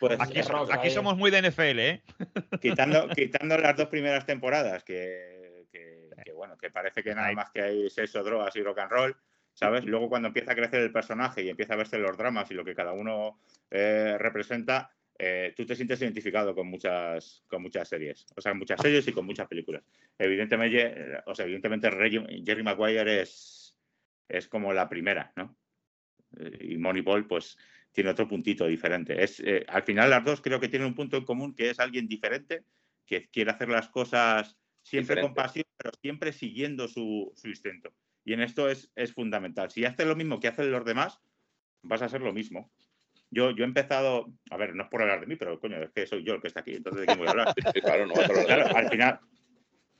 Pues aquí, somos muy de NFL, ¿eh? Quitando, quitando las dos primeras temporadas, que, bueno, que parece que nada más que hay sexo, drogas y rock and roll, ¿sabes? Luego cuando empieza a crecer el personaje y empieza a verse los dramas y lo que cada uno eh, representa, eh, tú te sientes identificado con muchas, con muchas series, o sea, muchas series y con muchas películas. Evidentemente, o sea, evidentemente Jerry Maguire es, es como la primera, ¿no? Y Moneyball, pues, tiene otro puntito diferente. Es, eh, al final, las dos creo que tienen un punto en común, que es alguien diferente, que quiere hacer las cosas siempre con pasión, pero siempre siguiendo su, instinto. Y en esto es, es, fundamental. Si haces lo mismo que hacen los demás, vas a hacer lo mismo. Yo, yo he empezado, a ver, no es por hablar de mí, pero coño, es que soy yo el que está aquí, entonces de quién voy a hablar. claro, no, claro, al final,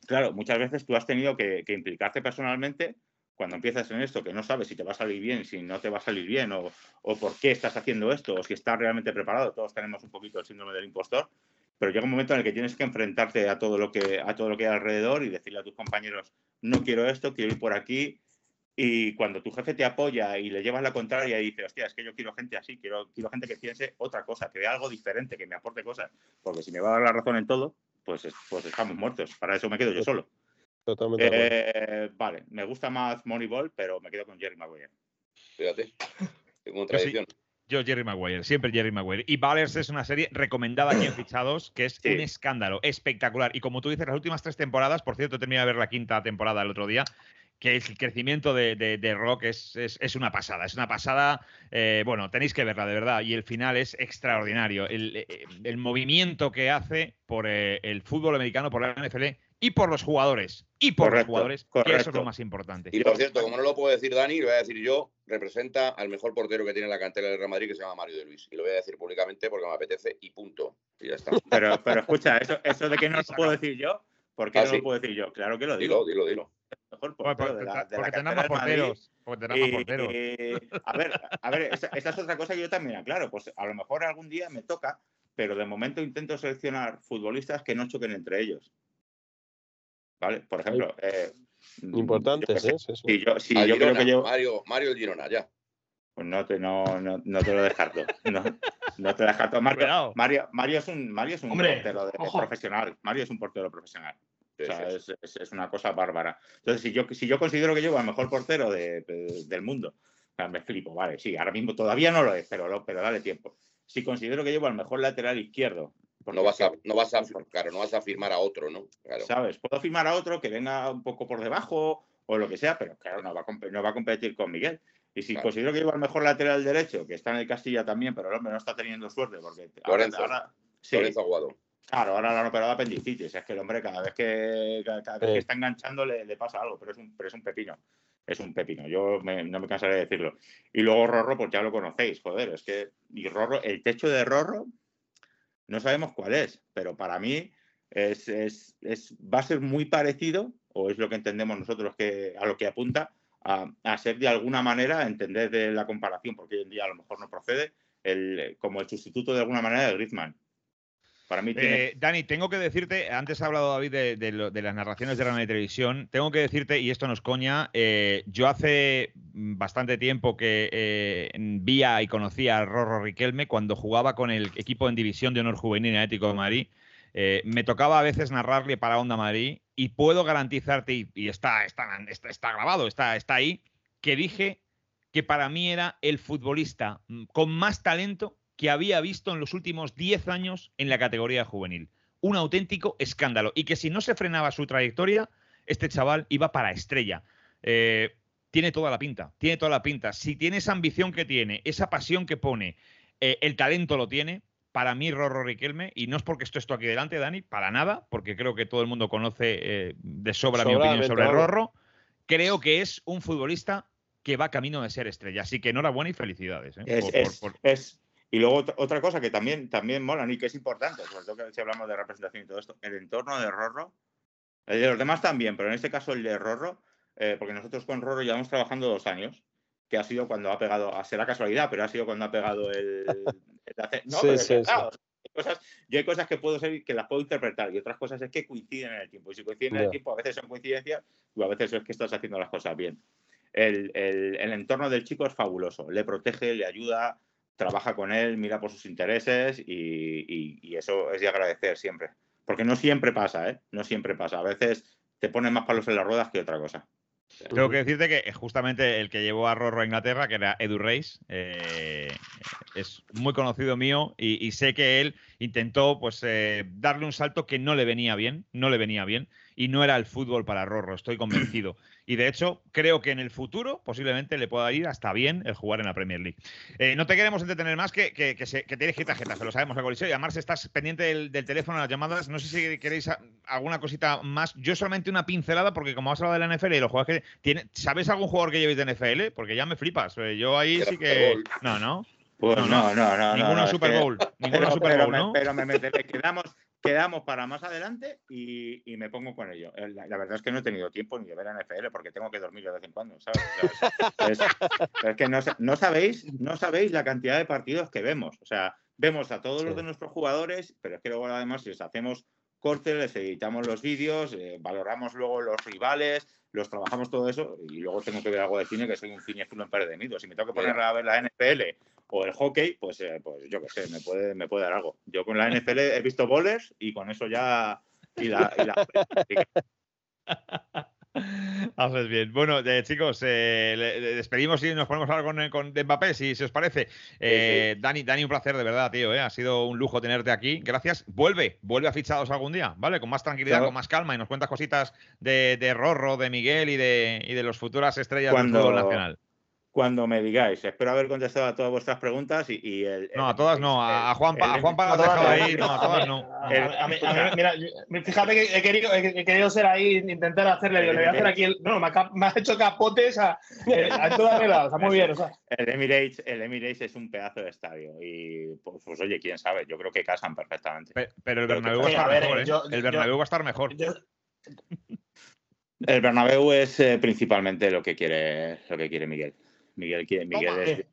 claro, muchas veces tú has tenido que, que implicarte personalmente cuando empiezas en esto, que no sabes si te va a salir bien, si no te va a salir bien, o, por qué estás haciendo esto, o si estás realmente preparado, todos tenemos un poquito el síndrome del impostor, pero llega un momento en el que tienes que enfrentarte a todo lo que, a todo lo que hay alrededor y decirle a tus compañeros, no quiero esto, quiero ir por aquí. Y cuando tu jefe te apoya y le llevas la contraria y dices, hostia, es que yo quiero gente así, quiero, quiero gente que piense otra cosa, que vea algo diferente, que me aporte cosas, porque si me va a dar la razón en todo, pues, pues estamos muertos. Para eso me quedo yo solo. Totalmente. Eh, vale, me gusta más Moneyball, pero me quedo con Jerry Maguire. Fíjate, tengo tradición. Yo, Jerry Maguire, siempre Jerry Maguire. Y Valers es una serie recomendada aquí en Fichados, que es un escándalo, espectacular. Y como tú dices, las últimas tres temporadas, por cierto, terminé de ver la quinta temporada el otro día, que el crecimiento de, Rock es, es, una pasada, es una pasada, eh, bueno, tenéis que verla de verdad, y el final es extraordinario. El, eh, movimiento que hace por el fútbol americano, por la NFL, y por los jugadores. Y por los jugadores, que eso es lo más importante. Y por cierto, como no lo puedo decir Dani, lo voy a decir yo, representa al mejor portero que tiene la cantera del Real Madrid, que se llama Mario de Luis. Y lo voy a decir públicamente porque me apetece y punto. Y ya está. Pero, pero escucha, eso, eso de que no lo puedo decir yo, ¿por qué ah, no lo puedo decir yo? Claro que lo digo. Dilo, dilo, dilo. Mejor portero de la, de porque tenemos porteros. Porque tenemos porteros. a ver, a ver esa, esa, es otra cosa que yo también aclaro. Pues a lo mejor algún día me toca, pero de momento intento seleccionar futbolistas que no choquen entre ellos. ¿vale? Por ejemplo. Eh, Importantes, ¿eh? Si yo, si yo creo que yo... Mario, Mario Girona, ya. Pues no te, no, no, no te lo descarto. No, no te lo descarto. Mario, Mario, Mario, es un, Mario es un portero de, profesional. Mario es un portero profesional. O sea, es, es, una cosa bárbara. Entonces, si yo, si yo considero que llevo al mejor portero de, del mundo, o sea, me flipo, vale, sí, ahora mismo todavía no lo es, pero, pero dale tiempo. Si considero que llevo al mejor lateral izquierdo no vas, a, no, vas a, claro, no vas a firmar a otro, ¿no? ¿Sabes? Puedo firmar a otro que venga un poco por debajo o lo que sea, pero claro, no va a, no va a competir con Miguel. Y si considero que lleva el mejor lateral derecho, que está en el Castilla también, pero el hombre no está teniendo suerte porque Lorenzo, ahora, sí, Aguado. Claro, ahora lo han operado apendicitis. Es que el hombre cada vez que, cada, vez que está enganchando le, le, pasa algo, pero es un, pero es un pepino. Es un pepino. Yo no me cansaré de decirlo. Y luego Rorro, pues ya lo conocéis, joder. Es que y Rorro, el techo de Rorro no sabemos cuál es, pero para mí es, es, es, va a ser muy parecido, o es lo que entendemos nosotros que, a lo que apunta, a, a, ser de alguna manera, entender de la comparación, porque hoy en día a lo mejor no procede, el, como el sustituto de alguna manera de Griezmann. Eh, Dani, tengo que decirte, antes ha hablado David de, las narraciones de la televisión, tengo que decirte, y esto no es coña, eh, yo hace bastante tiempo que eh, vía y conocía a Rorro Riquelme cuando jugaba con el equipo en División de Honor Juvenil en Ético de Madrid. me tocaba a veces narrarle para Onda Madrid y puedo garantizarte, y, está, grabado, está, está ahí, que dije que para mí era el futbolista mm, con más talento que había visto en los últimos 10 años en la categoría juvenil. Un auténtico escándalo. Y que si no se frenaba su trayectoria, este chaval iba para estrella. Eh, tiene toda la pinta, tiene toda la pinta. Si tiene esa ambición que tiene, esa pasión que pone, eh, el talento lo tiene. Para mí, Rorro Riquelme, y no es porque esto esto aquí delante, Dani, para nada, porque creo que todo el mundo conoce eh, de sobra mi opinión sobre Rorro. Creo que es un futbolista que va camino de ser estrella. Así que enhorabuena y felicidades. es, y luego otra cosa que también, también mola y que es importante, sobre todo que si hablamos de representación y todo esto, el entorno de Rorro, el de los demás también, pero en este caso el de Rorro, eh, porque nosotros con Rorro llevamos trabajando dos años, que ha sido cuando ha pegado, será casualidad, pero ha sido cuando ha pegado el... no, sí, sí, Hay cosas, yo hay cosas que puedo ser que las puedo interpretar y otras cosas es que coinciden en el tiempo. Y si coinciden en el tiempo, a veces son coincidencias o a veces es que estás haciendo las cosas bien. El, el, el, entorno del chico es fabuloso. Le protege, le ayuda, trabaja con él, mira por sus intereses y, eso es de agradecer siempre. Porque no siempre pasa, ¿eh? No siempre pasa. A veces te ponen más palos en las ruedas que otra cosa. Tengo que decirte que justamente el que llevó a Rorro a Inglaterra, que era Edu Reis, eh, es muy conocido mío y, y sé que él intentó pues eh, darle un salto que no le venía bien, no le venía bien y no era el fútbol para Rorro, estoy convencido. Y de hecho, creo que en el futuro posiblemente le pueda ir hasta bien el jugar en la Premier League. Eh, no te queremos entretener más que, que, que, se- que tienes que ir lo sabemos, a Coliseo. Y además estás pendiente del, del teléfono, de las llamadas. No sé si queréis a- alguna cosita más. Yo solamente una pincelada, porque como has hablado de la NFL y los jugadores que. Tiene, ¿Sabes algún jugador que llevéis de NFL? Porque ya me flipas. Eh, Yo ahí sí que. No, no. Pues No, no, no. no, no. no, Ninguno Super Bowl. Ninguno Pero, Super Bowl, pero me meteré. Quedamos, quedamos para más adelante y, y me pongo con ello. Eh, La, la verdad es que no he tenido tiempo ni de ver NFL porque tengo que dormir de vez en cuando, ¿sabes? O sea, es, que no, no sabéis, no sabéis la cantidad de partidos que vemos. O sea, vemos a todos los de nuestros jugadores, pero es que luego además si les hacemos cortes, les editamos los vídeos, eh, valoramos luego los rivales, los trabajamos todo eso y luego tengo que ver algo de cine que soy un cinéfilo empedernido. Si me tengo que poner a ver la NFL o el hockey, pues, eh, pues yo qué sé, me puede, me puede dar algo. Yo con la NFL he visto bowlers y con eso ya... Y la, y la- Haces bien. Bueno, eh, chicos, eh, le- le despedimos y nos ponemos ahora con, con Mbappé, si, si os parece. Eh, Dani, Dani, un placer, de verdad, tío. Ha sido un lujo tenerte aquí. Gracias. Vuelve, vuelve a fichados algún día, ¿vale? Con más tranquilidad, Claro. con más calma y nos cuentas cositas de, de Rorro, de Miguel y de, y de los futuras estrellas Cuando- del fútbol nacional. Cuando me digáis. Espero haber contestado a todas vuestras preguntas y, y el, No, a el- todas no. A, Juanpa, a Juanpa has dejado ahí. No, a todas no. A- El- a mí- a mí- mira, yo- fíjate que he querido, he, he querido ser ahí, intentar hacerle, digo, le voy a hacer aquí el. No, me ha, cap- me ha hecho capotes a, eh, a todas lados, está muy bien. O sea, El Emirates, el Emirates es un pedazo de estadio y pues, pues, oye, quién sabe, yo creo que casan perfectamente. Pe- Pero el Bernabéu va a estar ver, mejor, ¿eh? yo- El yo- Bernabéu va a estar mejor. yo- El Bernabéu es eh, principalmente lo que quiere lo que quiere Miguel. Miguel quiere Miguel Toma, es.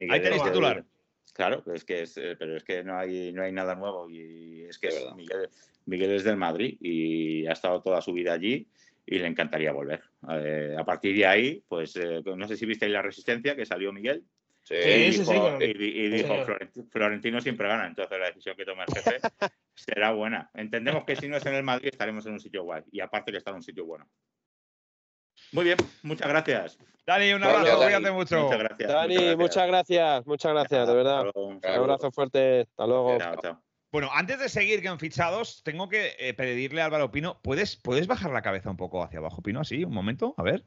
Miguel Ahí tenéis titular. Claro, es que es, eh, pero es que no hay no hay nada nuevo y es que es-. Miguel, Miguel es del Madrid y ha estado toda su vida allí y le encantaría volver. Eh, a partir de ahí, pues eh, no sé si visteis la resistencia que salió Miguel Sí, Sí, y sí, dijo, sí, bueno. y y dijo, Sí. "Florent- Florentino siempre gana, entonces la decisión que tome el jefe será buena. Entendemos que si no es en el Madrid estaremos en un sitio guay y aparte que está en un sitio bueno. Muy bien, muchas gracias. Dani, un abrazo, Dani. cuídate mucho. Muchas gracias. Dani, muchas gracias, muchas gracias, de verdad. Un abrazo fuerte, hasta luego. Chao, chao. Bueno, antes de seguir con fichados, tengo que eh, pedirle a Álvaro Pino, ¿puedes, ¿puedes bajar la cabeza un poco hacia abajo, Pino? Así, un momento, a ver.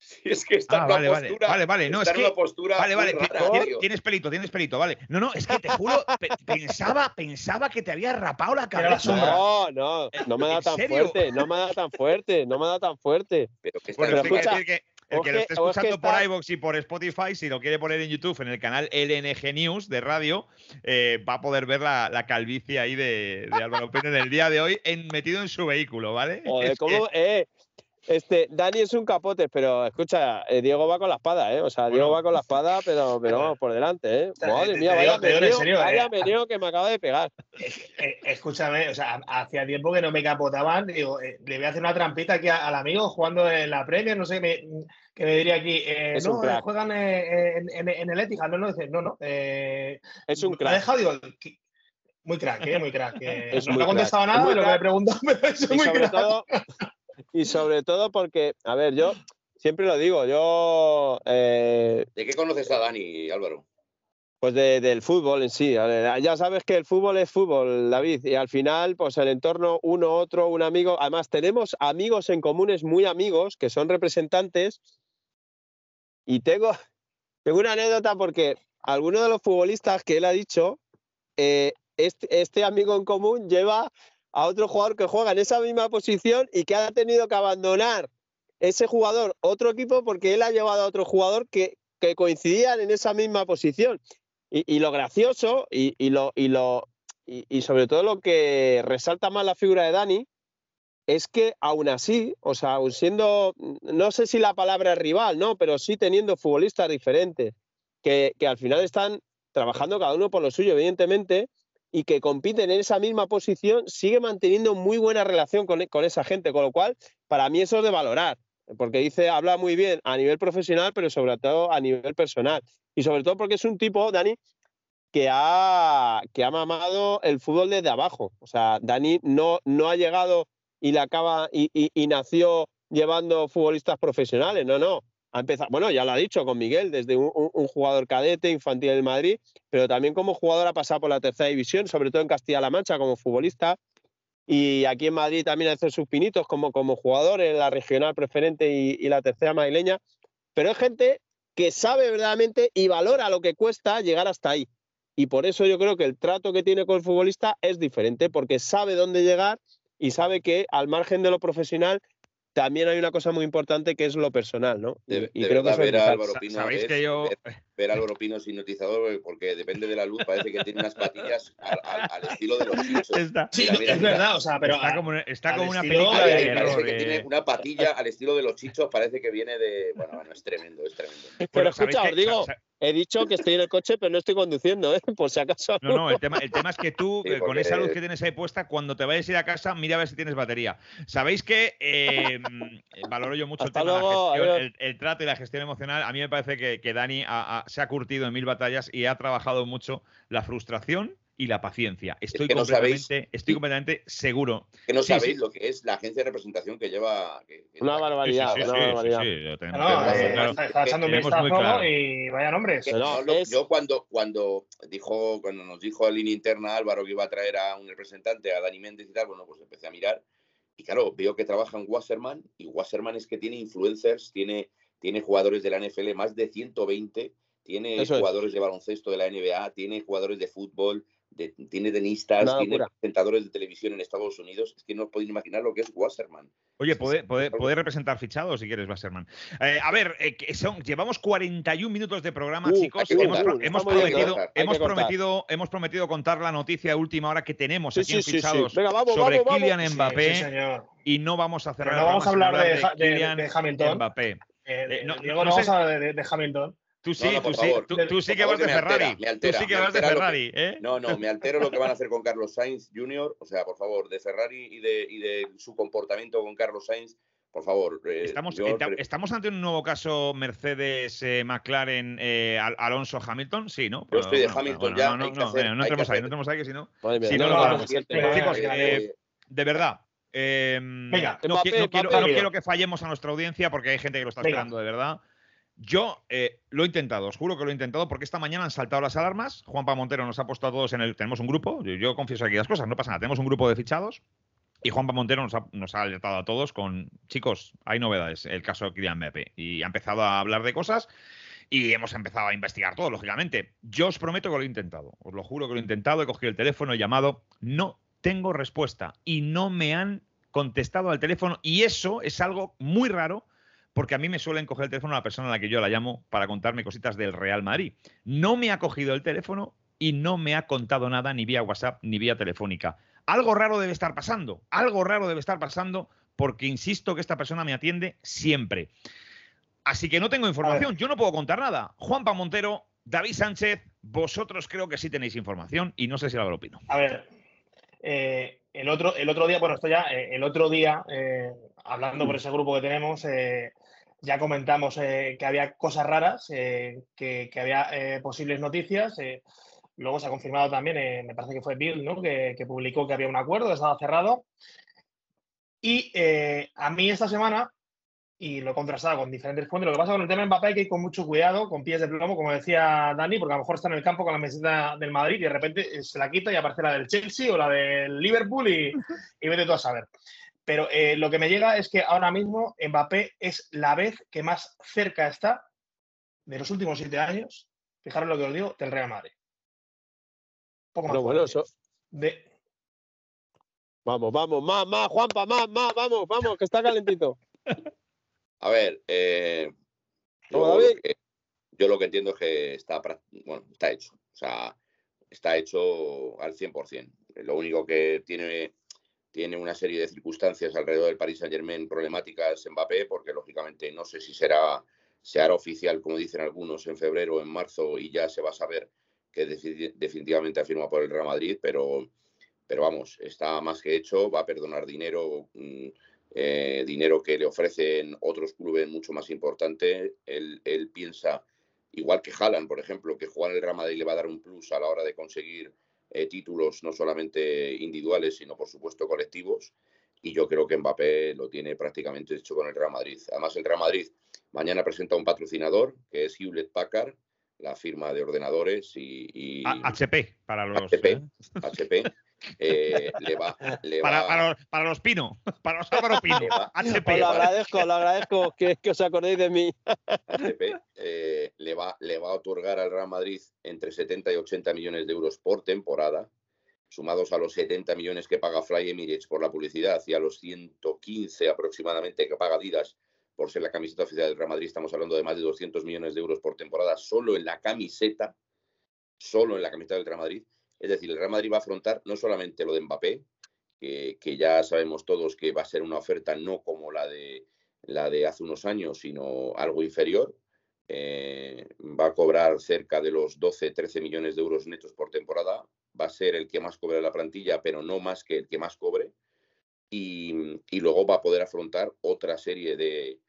Sí, es que está Ah, en una vale, postura. Vale, vale, no, está es que- una postura. Vale, vale, rara, tienes, pelito, tienes pelito, vale. No, no, es que te juro, pe- pensaba, pensaba que te había rapado la cabeza. No, no, no me da ¿En tan serio? fuerte, no me da tan fuerte, no me da tan fuerte. Pero que está Bueno, escucha, decir que el que lo que- esté que escuchando por iVoox y por Spotify, si lo quiere poner en YouTube, en el canal LNG News de radio, eh, va a poder ver la, la calvicie ahí de, de Álvaro Pino en el día de hoy, en- metido en su vehículo, ¿vale? Joder, Es que- ¿cómo? Eh, este, Dani es un capote, pero escucha, eh, Diego va con la espada, ¿eh? O sea, Diego Bueno. va con la espada, pero, pero vamos por delante, ¿eh? Madre mía, vaya meneo, serio, vaya eh. que me acaba de pegar. Eh, escúchame, o sea, hacía tiempo que no me capotaban. Digo, eh, le voy a hacer una trampita aquí al amigo jugando en la Premier, no sé, me, que me diría aquí, Es no, un crack. juegan en, en- en el Etihad, no, no, no, no. Es un me ha crack. dejado, digo, muy crack, ¿eh? muy crack. no me ha contestado crack. Es nada de lo que me crack. preguntó, pero es Y muy sobre crack. todo, y sobre todo porque, a ver, yo siempre lo digo, yo eh, ¿De qué conoces a Dani, Álvaro? Pues de- del fútbol en sí. Ya sabes que el fútbol es fútbol, David, y al final, pues el entorno, uno, otro, un amigo. Además, tenemos amigos en comunes muy amigos que son representantes. Y tengo, tengo una anécdota porque alguno de los futbolistas que él ha dicho, eh, este, este amigo en común lleva a otro jugador que juega en esa misma posición y que ha tenido que abandonar ese jugador otro equipo porque él ha llevado a otro jugador que, que coincidían en esa misma posición. Y, y lo gracioso y, y lo, y, lo, y, sobre todo lo que resalta más la figura de Dani es que aún así, o sea, aún siendo, no sé si la palabra es rival, ¿no? Pero sí teniendo futbolistas diferentes, que, que al final están trabajando cada uno por lo suyo, evidentemente, y que compiten en esa misma posición, sigue manteniendo muy buena relación con, con esa gente, con lo cual, para mí eso es de valorar, porque dice, habla muy bien a nivel profesional, pero sobre todo a nivel personal. Y sobre todo porque es un tipo, Dani, que ha, que ha mamado el fútbol desde abajo. O sea, Dani no, no ha llegado y, acaba, y- y nació llevando futbolistas profesionales, no, no. Ha empezado, bueno, ya lo ha dicho con Miguel, desde un, jugador cadete, infantil en Madrid, pero también como jugador ha pasado por la tercera división, sobre todo en Castilla-La Mancha como futbolista. Y aquí en Madrid también hace sus pinitos como, como jugador en la regional preferente y, y la tercera madrileña. Pero es gente que sabe verdaderamente y valora lo que cuesta llegar hasta ahí. Y por eso yo creo que el trato que tiene con el futbolista es diferente, porque sabe dónde llegar y sabe que al margen de lo profesional también hay una cosa muy importante que es lo personal, ¿no? y creo que ver a Álvaro Pino ¿Sabéis que yo... ver, a Álvaro Pino hipnotizador porque depende de la luz parece que tiene unas patillas al, estilo de los chichos. sí, es verdad, o sea, pero está como, está como una película de Parece que tiene una patilla al estilo de los chichos, parece que viene de, bueno, bueno es tremendo, es tremendo. Pero escucha, os digo, He dicho que estoy en el coche, pero no estoy conduciendo, ¿eh? por si acaso. No, no, el tema, el tema es que tú, eh, con esa luz que tienes ahí puesta, cuando te vayas a ir a casa, mira a ver si tienes batería. Sabéis que eh, valoro yo mucho el tema de la gestión, el, trato y la gestión emocional. A mí me parece que, que Dani se ha curtido en mil batallas y ha trabajado mucho la frustración y la paciencia. Estoy, completamente, estoy completamente seguro. Que no sabéis lo que es la agencia de representación que lleva. una barbaridad. una barbaridad. está, echando un vistazo y vaya nombres. Yo cuando, cuando, dijo, cuando nos dijo en línea interna Álvaro que iba a traer a un representante, a Dani Méndez y tal, bueno, pues empecé a mirar. Y claro, veo que trabaja en Wasserman y Wasserman es que tiene influencers, tiene, tiene jugadores de la NFL, más de 120, tiene jugadores de baloncesto de la NBA, tiene jugadores de fútbol, tiene tenistas, tiene presentadores de televisión en Estados Unidos. Es que no podéis imaginar lo que es Wasserman. Oye, puede, puede, representar fichados si quieres, Wasserman. Eh, a ver, eh, son, llevamos 41 minutos de programa, uh, chicos. Hemos, prometido, hemos, prometido, hemos prometido contar la noticia de última hora que tenemos aquí en fichados sobre Kylian Mbappé. y no vamos a cerrar. no vamos a hablar de, Hamilton. Mbappé. Eh, no, vamos a hablar de Hamilton. Tú sí, tú, sí tú, sí que vas de Ferrari. tú sí que vas de Ferrari, ¿eh? No, no, me altero lo que van a hacer con Carlos Sainz Jr. O sea, por favor, de Ferrari y de, y de su comportamiento con Carlos Sainz, por favor. Eh, estamos, estamos ante un nuevo caso Mercedes eh, McLaren eh, Alonso Hamilton, sí, ¿no? Yo estoy de Hamilton ya. No, no, no, no tenemos ahí, no tenemos ahí que si no. Si no, no, Chicos, de verdad. Venga, no, quiero, no quiero que fallemos a nuestra audiencia porque hay gente que lo está esperando de verdad. Yo eh, lo he intentado, os juro que lo he intentado porque esta mañana han saltado las alarmas. Juanpa Montero nos ha puesto a todos en el. Tenemos un grupo, yo, confieso aquí las cosas, no pasa nada. Tenemos un grupo de fichados y Juanpa Montero nos ha, alertado a todos con. Chicos, hay novedades, el caso de Kylian. Y ha empezado a hablar de cosas y hemos empezado a investigar todo, lógicamente. Yo os prometo que lo he intentado, os lo juro que lo he intentado. He cogido el teléfono, he llamado, no tengo respuesta y no me han contestado al teléfono y eso es algo muy raro porque a mí me suelen coger el teléfono la persona a la que yo la llamo para contarme cositas del Real Madrid. No me ha cogido el teléfono y no me ha contado nada ni vía WhatsApp ni vía telefónica. Algo raro debe estar pasando, algo raro debe estar pasando porque insisto que esta persona me atiende siempre. Así que no tengo información, yo no puedo contar nada. Juanpa Montero, David Sánchez, vosotros creo que sí tenéis información y no sé si lo opino. A ver, eh, el, otro, el otro día, bueno, esto ya, eh, el otro día, eh, hablando por ese grupo que tenemos, ya comentamos eh, que había cosas raras, eh, que, había eh, posibles noticias. luego se ha confirmado también, me parece que fue Bill, ¿no? que, publicó que había un acuerdo, que estaba cerrado. Y a mí esta semana, y lo he contrastado con diferentes fuentes, lo que pasa con el tema de Mbappé hay que ir con mucho cuidado, con pies de plomo, como decía Dani, porque a lo mejor está en el campo con la meseta del Madrid y de repente se la quita y aparece la del Chelsea o la del Liverpool y, y vete tú a saber. Pero eh, lo que me llega es que ahora mismo Mbappé es la vez que más cerca está de los últimos siete años, fijaros lo que os digo, del Real Madrid. Poco más. bueno, eso... Vamos, vamos, más, más, Juanpa, más, más, vamos, vamos, que está calentito. A ver, eh, yo, lo que, yo, lo que, entiendo es que está, bueno, está hecho. O sea, está hecho al 100%. Lo único que tiene tiene una serie de circunstancias alrededor del Paris Saint Germain problemáticas Mbappé, porque lógicamente no sé si será, se oficial, como dicen algunos, en febrero o en marzo y ya se va a saber que definitivamente ha firmado por el Real Madrid, pero, pero vamos, está más que hecho, va a perdonar dinero, mm, eh, dinero que le ofrecen otros clubes mucho más importantes. Él, él piensa, igual que Haaland, por ejemplo, que jugar el Real Madrid le va a dar un plus a la hora de conseguir eh, títulos no solamente individuales, sino por supuesto colectivos. y yo creo que Mbappé lo tiene prácticamente hecho con el Real Madrid. Además, el Real Madrid mañana presenta un patrocinador que es Hewlett Packard, la firma de ordenadores y, HP para los HP, HP eh, le va, le para, va, para, para, los Pino, para los Álvaro Pino. Va, HP, lo agradezco, lo agradezco que, que os acordéis de mí. HP eh, le, va, le va a otorgar al Real Madrid entre 70 y 80 millones de euros por temporada, sumados a los 70 millones que paga Fly Emirates por la publicidad y a los 115 aproximadamente que paga Adidas por ser la camiseta oficial del Real Madrid, estamos hablando de más de 200 millones de euros por temporada solo en la camiseta, solo en la camiseta del Real Madrid. Es decir, el Real Madrid va a afrontar no solamente lo de Mbappé, que, ya sabemos todos que va a ser una oferta no como la de, la de hace unos años, sino algo inferior. Eh, va a cobrar cerca de los 12, 13 millones de euros netos por temporada. Va a ser el que más cobre la plantilla, pero no más que el que más cobre. Y, luego va a poder afrontar otra serie de,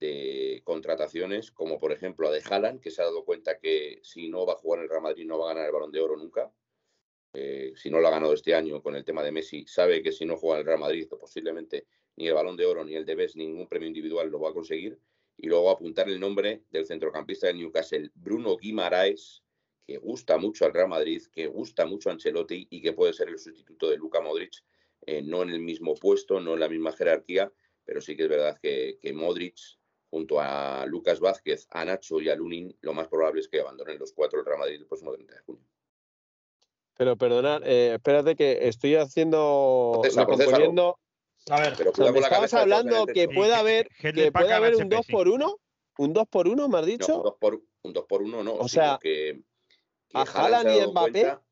de, contrataciones, como por ejemplo la de Haaland, que se ha dado cuenta que si no va a jugar en el Real Madrid no va a ganar el balón de oro nunca. Eh, si no lo ha ganado este año con el tema de Messi, sabe que si no juega el Real Madrid, posiblemente ni el balón de oro ni el de Best, ningún premio individual lo va a conseguir. Y luego apuntar el nombre del centrocampista del Newcastle, Bruno Guimaraes, que gusta mucho al Real Madrid, que gusta mucho a Ancelotti y que puede ser el sustituto de Luka Modric, eh, no en el mismo puesto, no en la misma jerarquía, pero sí que es verdad que, que Modric junto a Lucas Vázquez, a Nacho y a Lunin, lo más probable es que abandonen los cuatro el Real Madrid el próximo 30 de junio. Pero perdonad, eh, espérate que estoy haciendo. Procesa, componiendo. A ver, o sea, me estabas hablando que puede haber, que puede haber un 2 por 1 ¿Un 2 por 1 me has dicho? No, un 2 por, un 2 por 1 no. O sea, que, que a Haaland y Mbappé. Cuenta,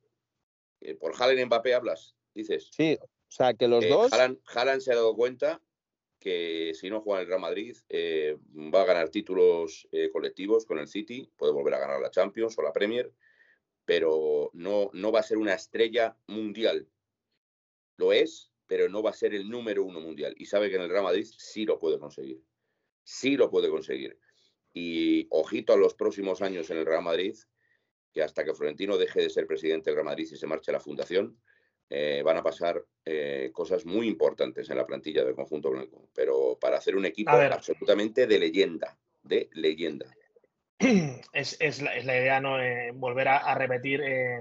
eh, por Haaland y Mbappé hablas, dices. Sí, o sea, que los eh, dos. Haaland, Haaland se ha dado cuenta que si no juega en el Real Madrid eh, va a ganar títulos eh, colectivos con el City, puede volver a ganar la Champions o la Premier, pero no, no va a ser una estrella mundial. Lo es, pero no va a ser el número uno mundial. Y sabe que en el Real Madrid sí lo puede conseguir. Sí lo puede conseguir. Y ojito a los próximos años en el Real Madrid, que hasta que Florentino deje de ser presidente del Real Madrid y se marche a la fundación, eh, van a pasar eh, cosas muy importantes en la plantilla del conjunto blanco, pero para hacer un equipo absolutamente de leyenda, de leyenda. Es, es, la, es la, idea, ¿no? Eh, volver a, a repetir. Eh,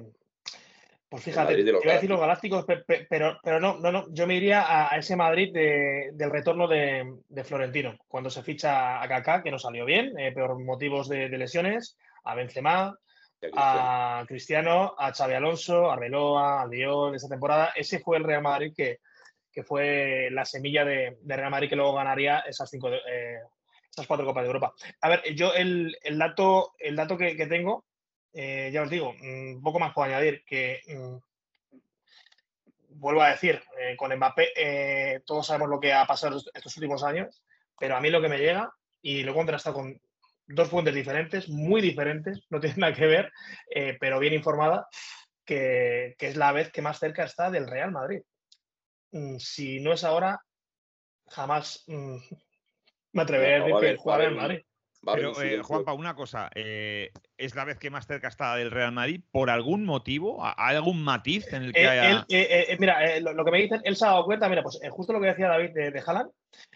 pues fíjate, te iba a decir los galácticos, pero, pero no, no, no, yo me iría a, a ese Madrid de, del retorno de, de, Florentino, cuando se ficha a Kaká, que no salió bien, eh, por motivos de, de lesiones, a Benzema, a Cristiano, a Xavi Alonso, a Arbeloa, a Lyon esta temporada. Ese fue el Real Madrid que, que fue la semilla de, de, Real Madrid que luego ganaría esas cinco, eh, esas cuatro Copas de Europa. A ver, yo el, el dato, el dato que, tengo, eh, ya os digo, un mm, poco más puedo añadir que mmm, vuelvo a decir, eh, con Mbappé eh, todos sabemos lo que ha pasado estos últimos años, pero a mí lo que me llega, y lo he contrastado con dos fuentes diferentes, muy diferentes, no tienen nada que ver, pero bien informada, que, que, es la vez que más cerca está del Real Madrid. Mm, si no es ahora, jamás mm, me atreveré no, a decir vale, que vale, en Madrid. Pero, eh, Juanpa, una cosa, eh, ¿es la vez que más cerca está del Real Madrid por algún motivo? ¿Hay algún matiz en el que eh, haya...? Él, mira, lo, lo, que me dicen, él se ha dado cuenta, mira, pues justo lo que decía David de, de Haaland,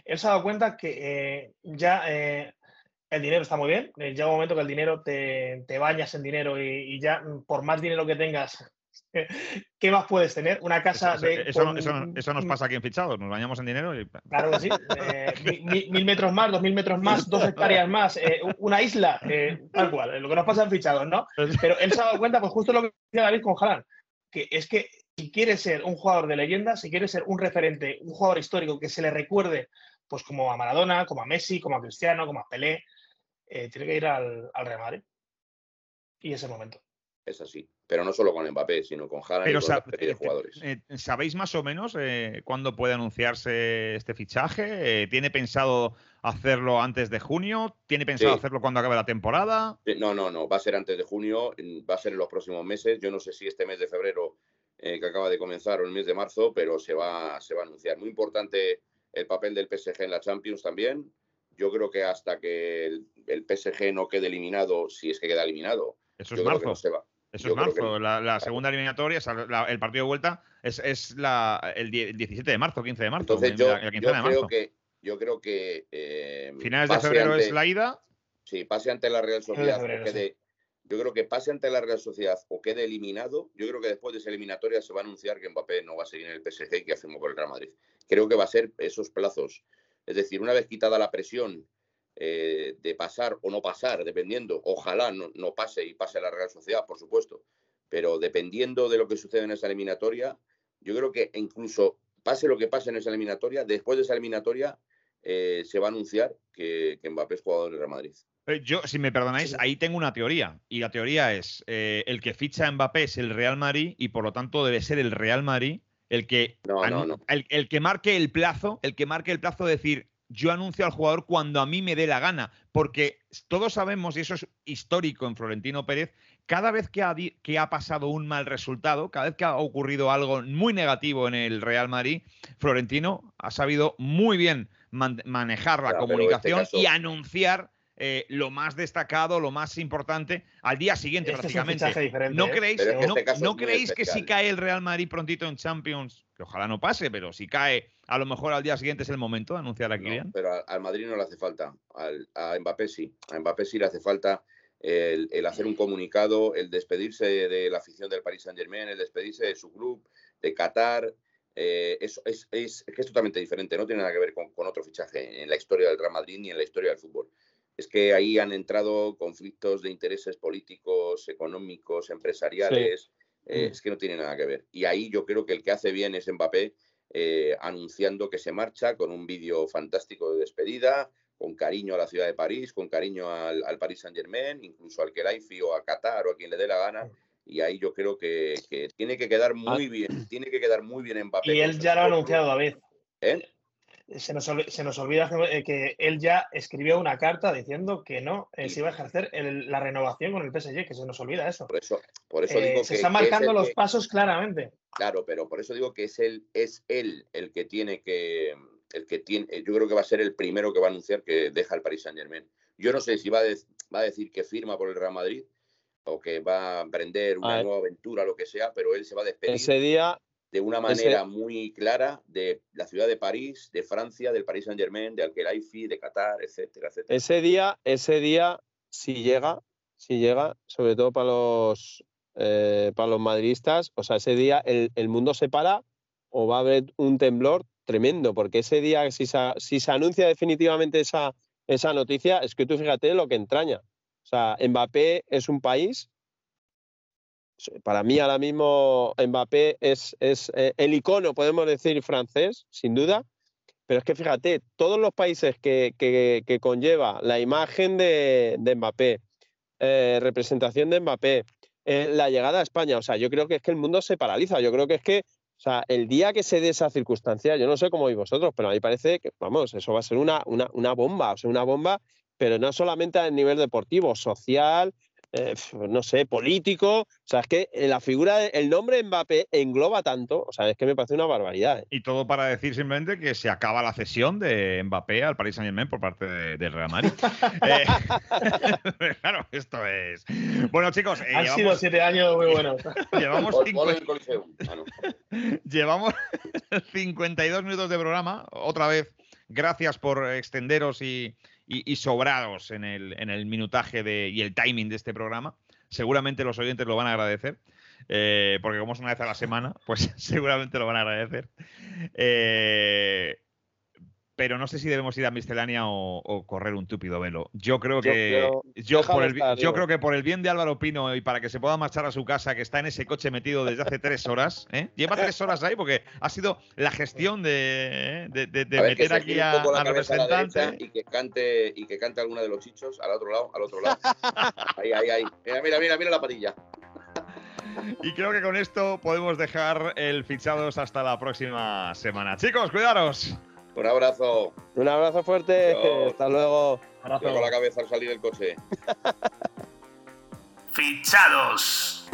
él se ha dado cuenta que ya el dinero está muy bien. Llega un momento que el dinero te, te bañas en dinero y, y, ya por más dinero que tengas, ¿qué más puedes tener? Una casa eso, de. Eso, con, eso, eso, nos pasa aquí en Fichados, nos bañamos en dinero y. Claro que sí. Eh, mil, mil, metros más, dos mil metros más, dos hectáreas más, eh, una isla, eh, tal cual, lo que nos pasa en Fichados, ¿no? Pero él se ha dado cuenta, pues justo lo que decía David con Haaland, que es que si quiere ser un jugador de leyenda, si quiere ser un referente, un jugador histórico que se le recuerde, pues como a Maradona, como a Messi, como a Cristiano, como a Pelé, eh, tiene que ir al, al, Real Madrid. Y ese momento. Es así. Pero no solo con Mbappé, sino con Haaland Pero y con serie de jugadores. Eh, ¿Sabéis más o menos eh, cuándo puede anunciarse este fichaje? Eh, ¿Tiene pensado hacerlo antes de junio? ¿Tiene pensado sí. hacerlo cuando acabe la temporada? No, no, no. Va a ser antes de junio. Va a ser en los próximos meses. Yo no sé si este mes de febrero que acaba de comenzar o el mes de marzo, pero se va, se va a anunciar. Muy importante el papel del PSG en la Champions también yo creo que hasta que el, el, PSG no quede eliminado, si es que queda eliminado, eso es marzo. No se va. Eso es marzo. La, segunda eliminatoria, el partido de vuelta, es, el, 17 de marzo, 15 de marzo. Entonces, yo, creo que. Yo creo que eh, Finales de febrero es la ida. Sí, pase ante la Real Sociedad. Yo creo que pase ante la Real Sociedad o quede eliminado. Yo creo que después de esa eliminatoria se va a anunciar que Mbappé no va a seguir en el PSG y que hacemos con el Real Madrid. Creo que va a ser esos plazos. Es decir, una vez quitada la presión eh, de pasar o no pasar, dependiendo, ojalá no, no, pase y pase a la Real Sociedad, por supuesto, pero dependiendo de lo que sucede en esa eliminatoria, yo creo que incluso pase lo que pase en esa eliminatoria, después de esa eliminatoria eh, se va a anunciar que, que Mbappé es jugador del Real Madrid. Eh, yo, si me perdonáis, ahí tengo una teoría. Y la teoría es: el que ficha a Mbappé es el Real Madrid y por lo tanto debe ser el Real Madrid el que, El, que marque el plazo, el que marque el plazo de decir, yo anuncio al jugador cuando a mí me dé la gana, porque todos sabemos, y eso es histórico en Florentino Pérez, cada vez que ha, que ha pasado un mal resultado, cada vez que ha ocurrido algo muy negativo en el Real Madrid, Florentino ha sabido muy bien manejar la este comunicación y anunciar eh, lo más destacado, lo más importante al día siguiente prácticamente. ¿No creéis, no, creéis que si cae el Real Madrid prontito en Champions, que ojalá no pase, pero si cae, a lo mejor al día siguiente es el momento de anunciar a Kylian? pero al Madrid no le hace falta, a Mbappé sí, a Mbappé sí le hace falta el, hacer un comunicado, el despedirse de la afición del Paris Saint Germain, el despedirse de su club, de Qatar, eh, es, es, es, totalmente diferente, no tiene nada que ver con, con, otro fichaje en la historia del Real Madrid ni en la historia del fútbol es que ahí han entrado conflictos de intereses políticos, económicos, empresariales, eh, mm. es que no tiene nada que ver. Y ahí yo creo que el que hace bien es Mbappé eh, anunciando que se marcha con un vídeo fantástico de despedida, con cariño a la ciudad de París, con cariño al, al Paris Saint Germain, incluso al Kelaifi o a Qatar o a quien le dé la gana. Y ahí yo creo que, tiene que quedar ah. muy bien, tiene que quedar muy bien Mbappé. Y él ya lo ha anunciado, David. ¿Eh? Se nos, se nos olvida eh, que él ya escribió una carta diciendo que no eh, se iba a ejercer la renovación con el PSG, que se nos olvida eso. Por eso, por eso digo se están marcando los pasos claramente. Claro, pero por eso digo que es él, es él el que tiene que, el que tiene, yo creo que va a ser el primero que va a anunciar que deja el Paris Saint Germain. Yo no sé si va a, va a decir que firma por el Real Madrid o que va a emprender una nueva aventura, lo que sea, pero él se va a despedir. Ese día, de una manera muy clara de la ciudad de París, de Francia, del Paris Saint Germain, de Alqueraifi, de Qatar, etcétera, etcétera. Ese día, ese día, si llega, si llega, sobre todo para los eh, para los madridistas, o sea, ese día el, mundo se para o va a haber un temblor tremendo, porque ese día, si se, si se anuncia definitivamente esa, esa noticia, es que tú fíjate lo que entraña. O sea, Mbappé es un país para mí ahora mismo Mbappé es, eh, el icono, podemos decir, francés, sin duda. Pero es que fíjate, todos los países que, conlleva la imagen de, de Mbappé, eh, representación de Mbappé, eh, la llegada a España, o sea, yo creo que es que el mundo se paraliza. Yo creo que es que, o sea, el día que se dé esa circunstancia, yo no sé cómo veis vosotros, pero a mí parece que, vamos, eso va a ser una, una bomba, o sea, una bomba, pero no solamente a nivel deportivo, social, eh, no sé, político. O sea, es que eh, la figura, el nombre Mbappé engloba tanto, o sea, es que me parece una barbaridad. ¿eh? Y todo para decir simplemente que se acaba la cesión de Mbappé al Paris Saint Germain por parte del Real Madrid. claro, esto es. Bueno, chicos. Han sido siete años muy buenos. llevamos, llevamos 52 minutos de programa, otra vez. Gracias por extenderos y, y, sobrados en el, en el minutaje de, y el timing de este programa. Seguramente los oyentes lo van a agradecer. Eh, porque como es una vez a la semana, pues seguramente lo van a agradecer. Eh, pero no sé si debemos ir a miscelánea o, correr un túpido velo. Yo creo que yo, creo que por el bien de Álvaro Pino y para que se pueda marchar a su casa, que está en ese coche metido desde hace tres horas, ¿eh? lleva tres horas ahí porque ha sido la gestión de, meter aquí a, al representante y que cante y que cante alguna de los chichos al otro lado, al otro lado. ahí, ahí, ahí. Mira, mira, mira, mira la patilla. Y creo que con esto podemos dejar el fichados hasta la próxima semana. Chicos, cuidaros. Un abrazo. Un abrazo fuerte. Hasta luego. Con la cabeza al salir del coche. Fichados.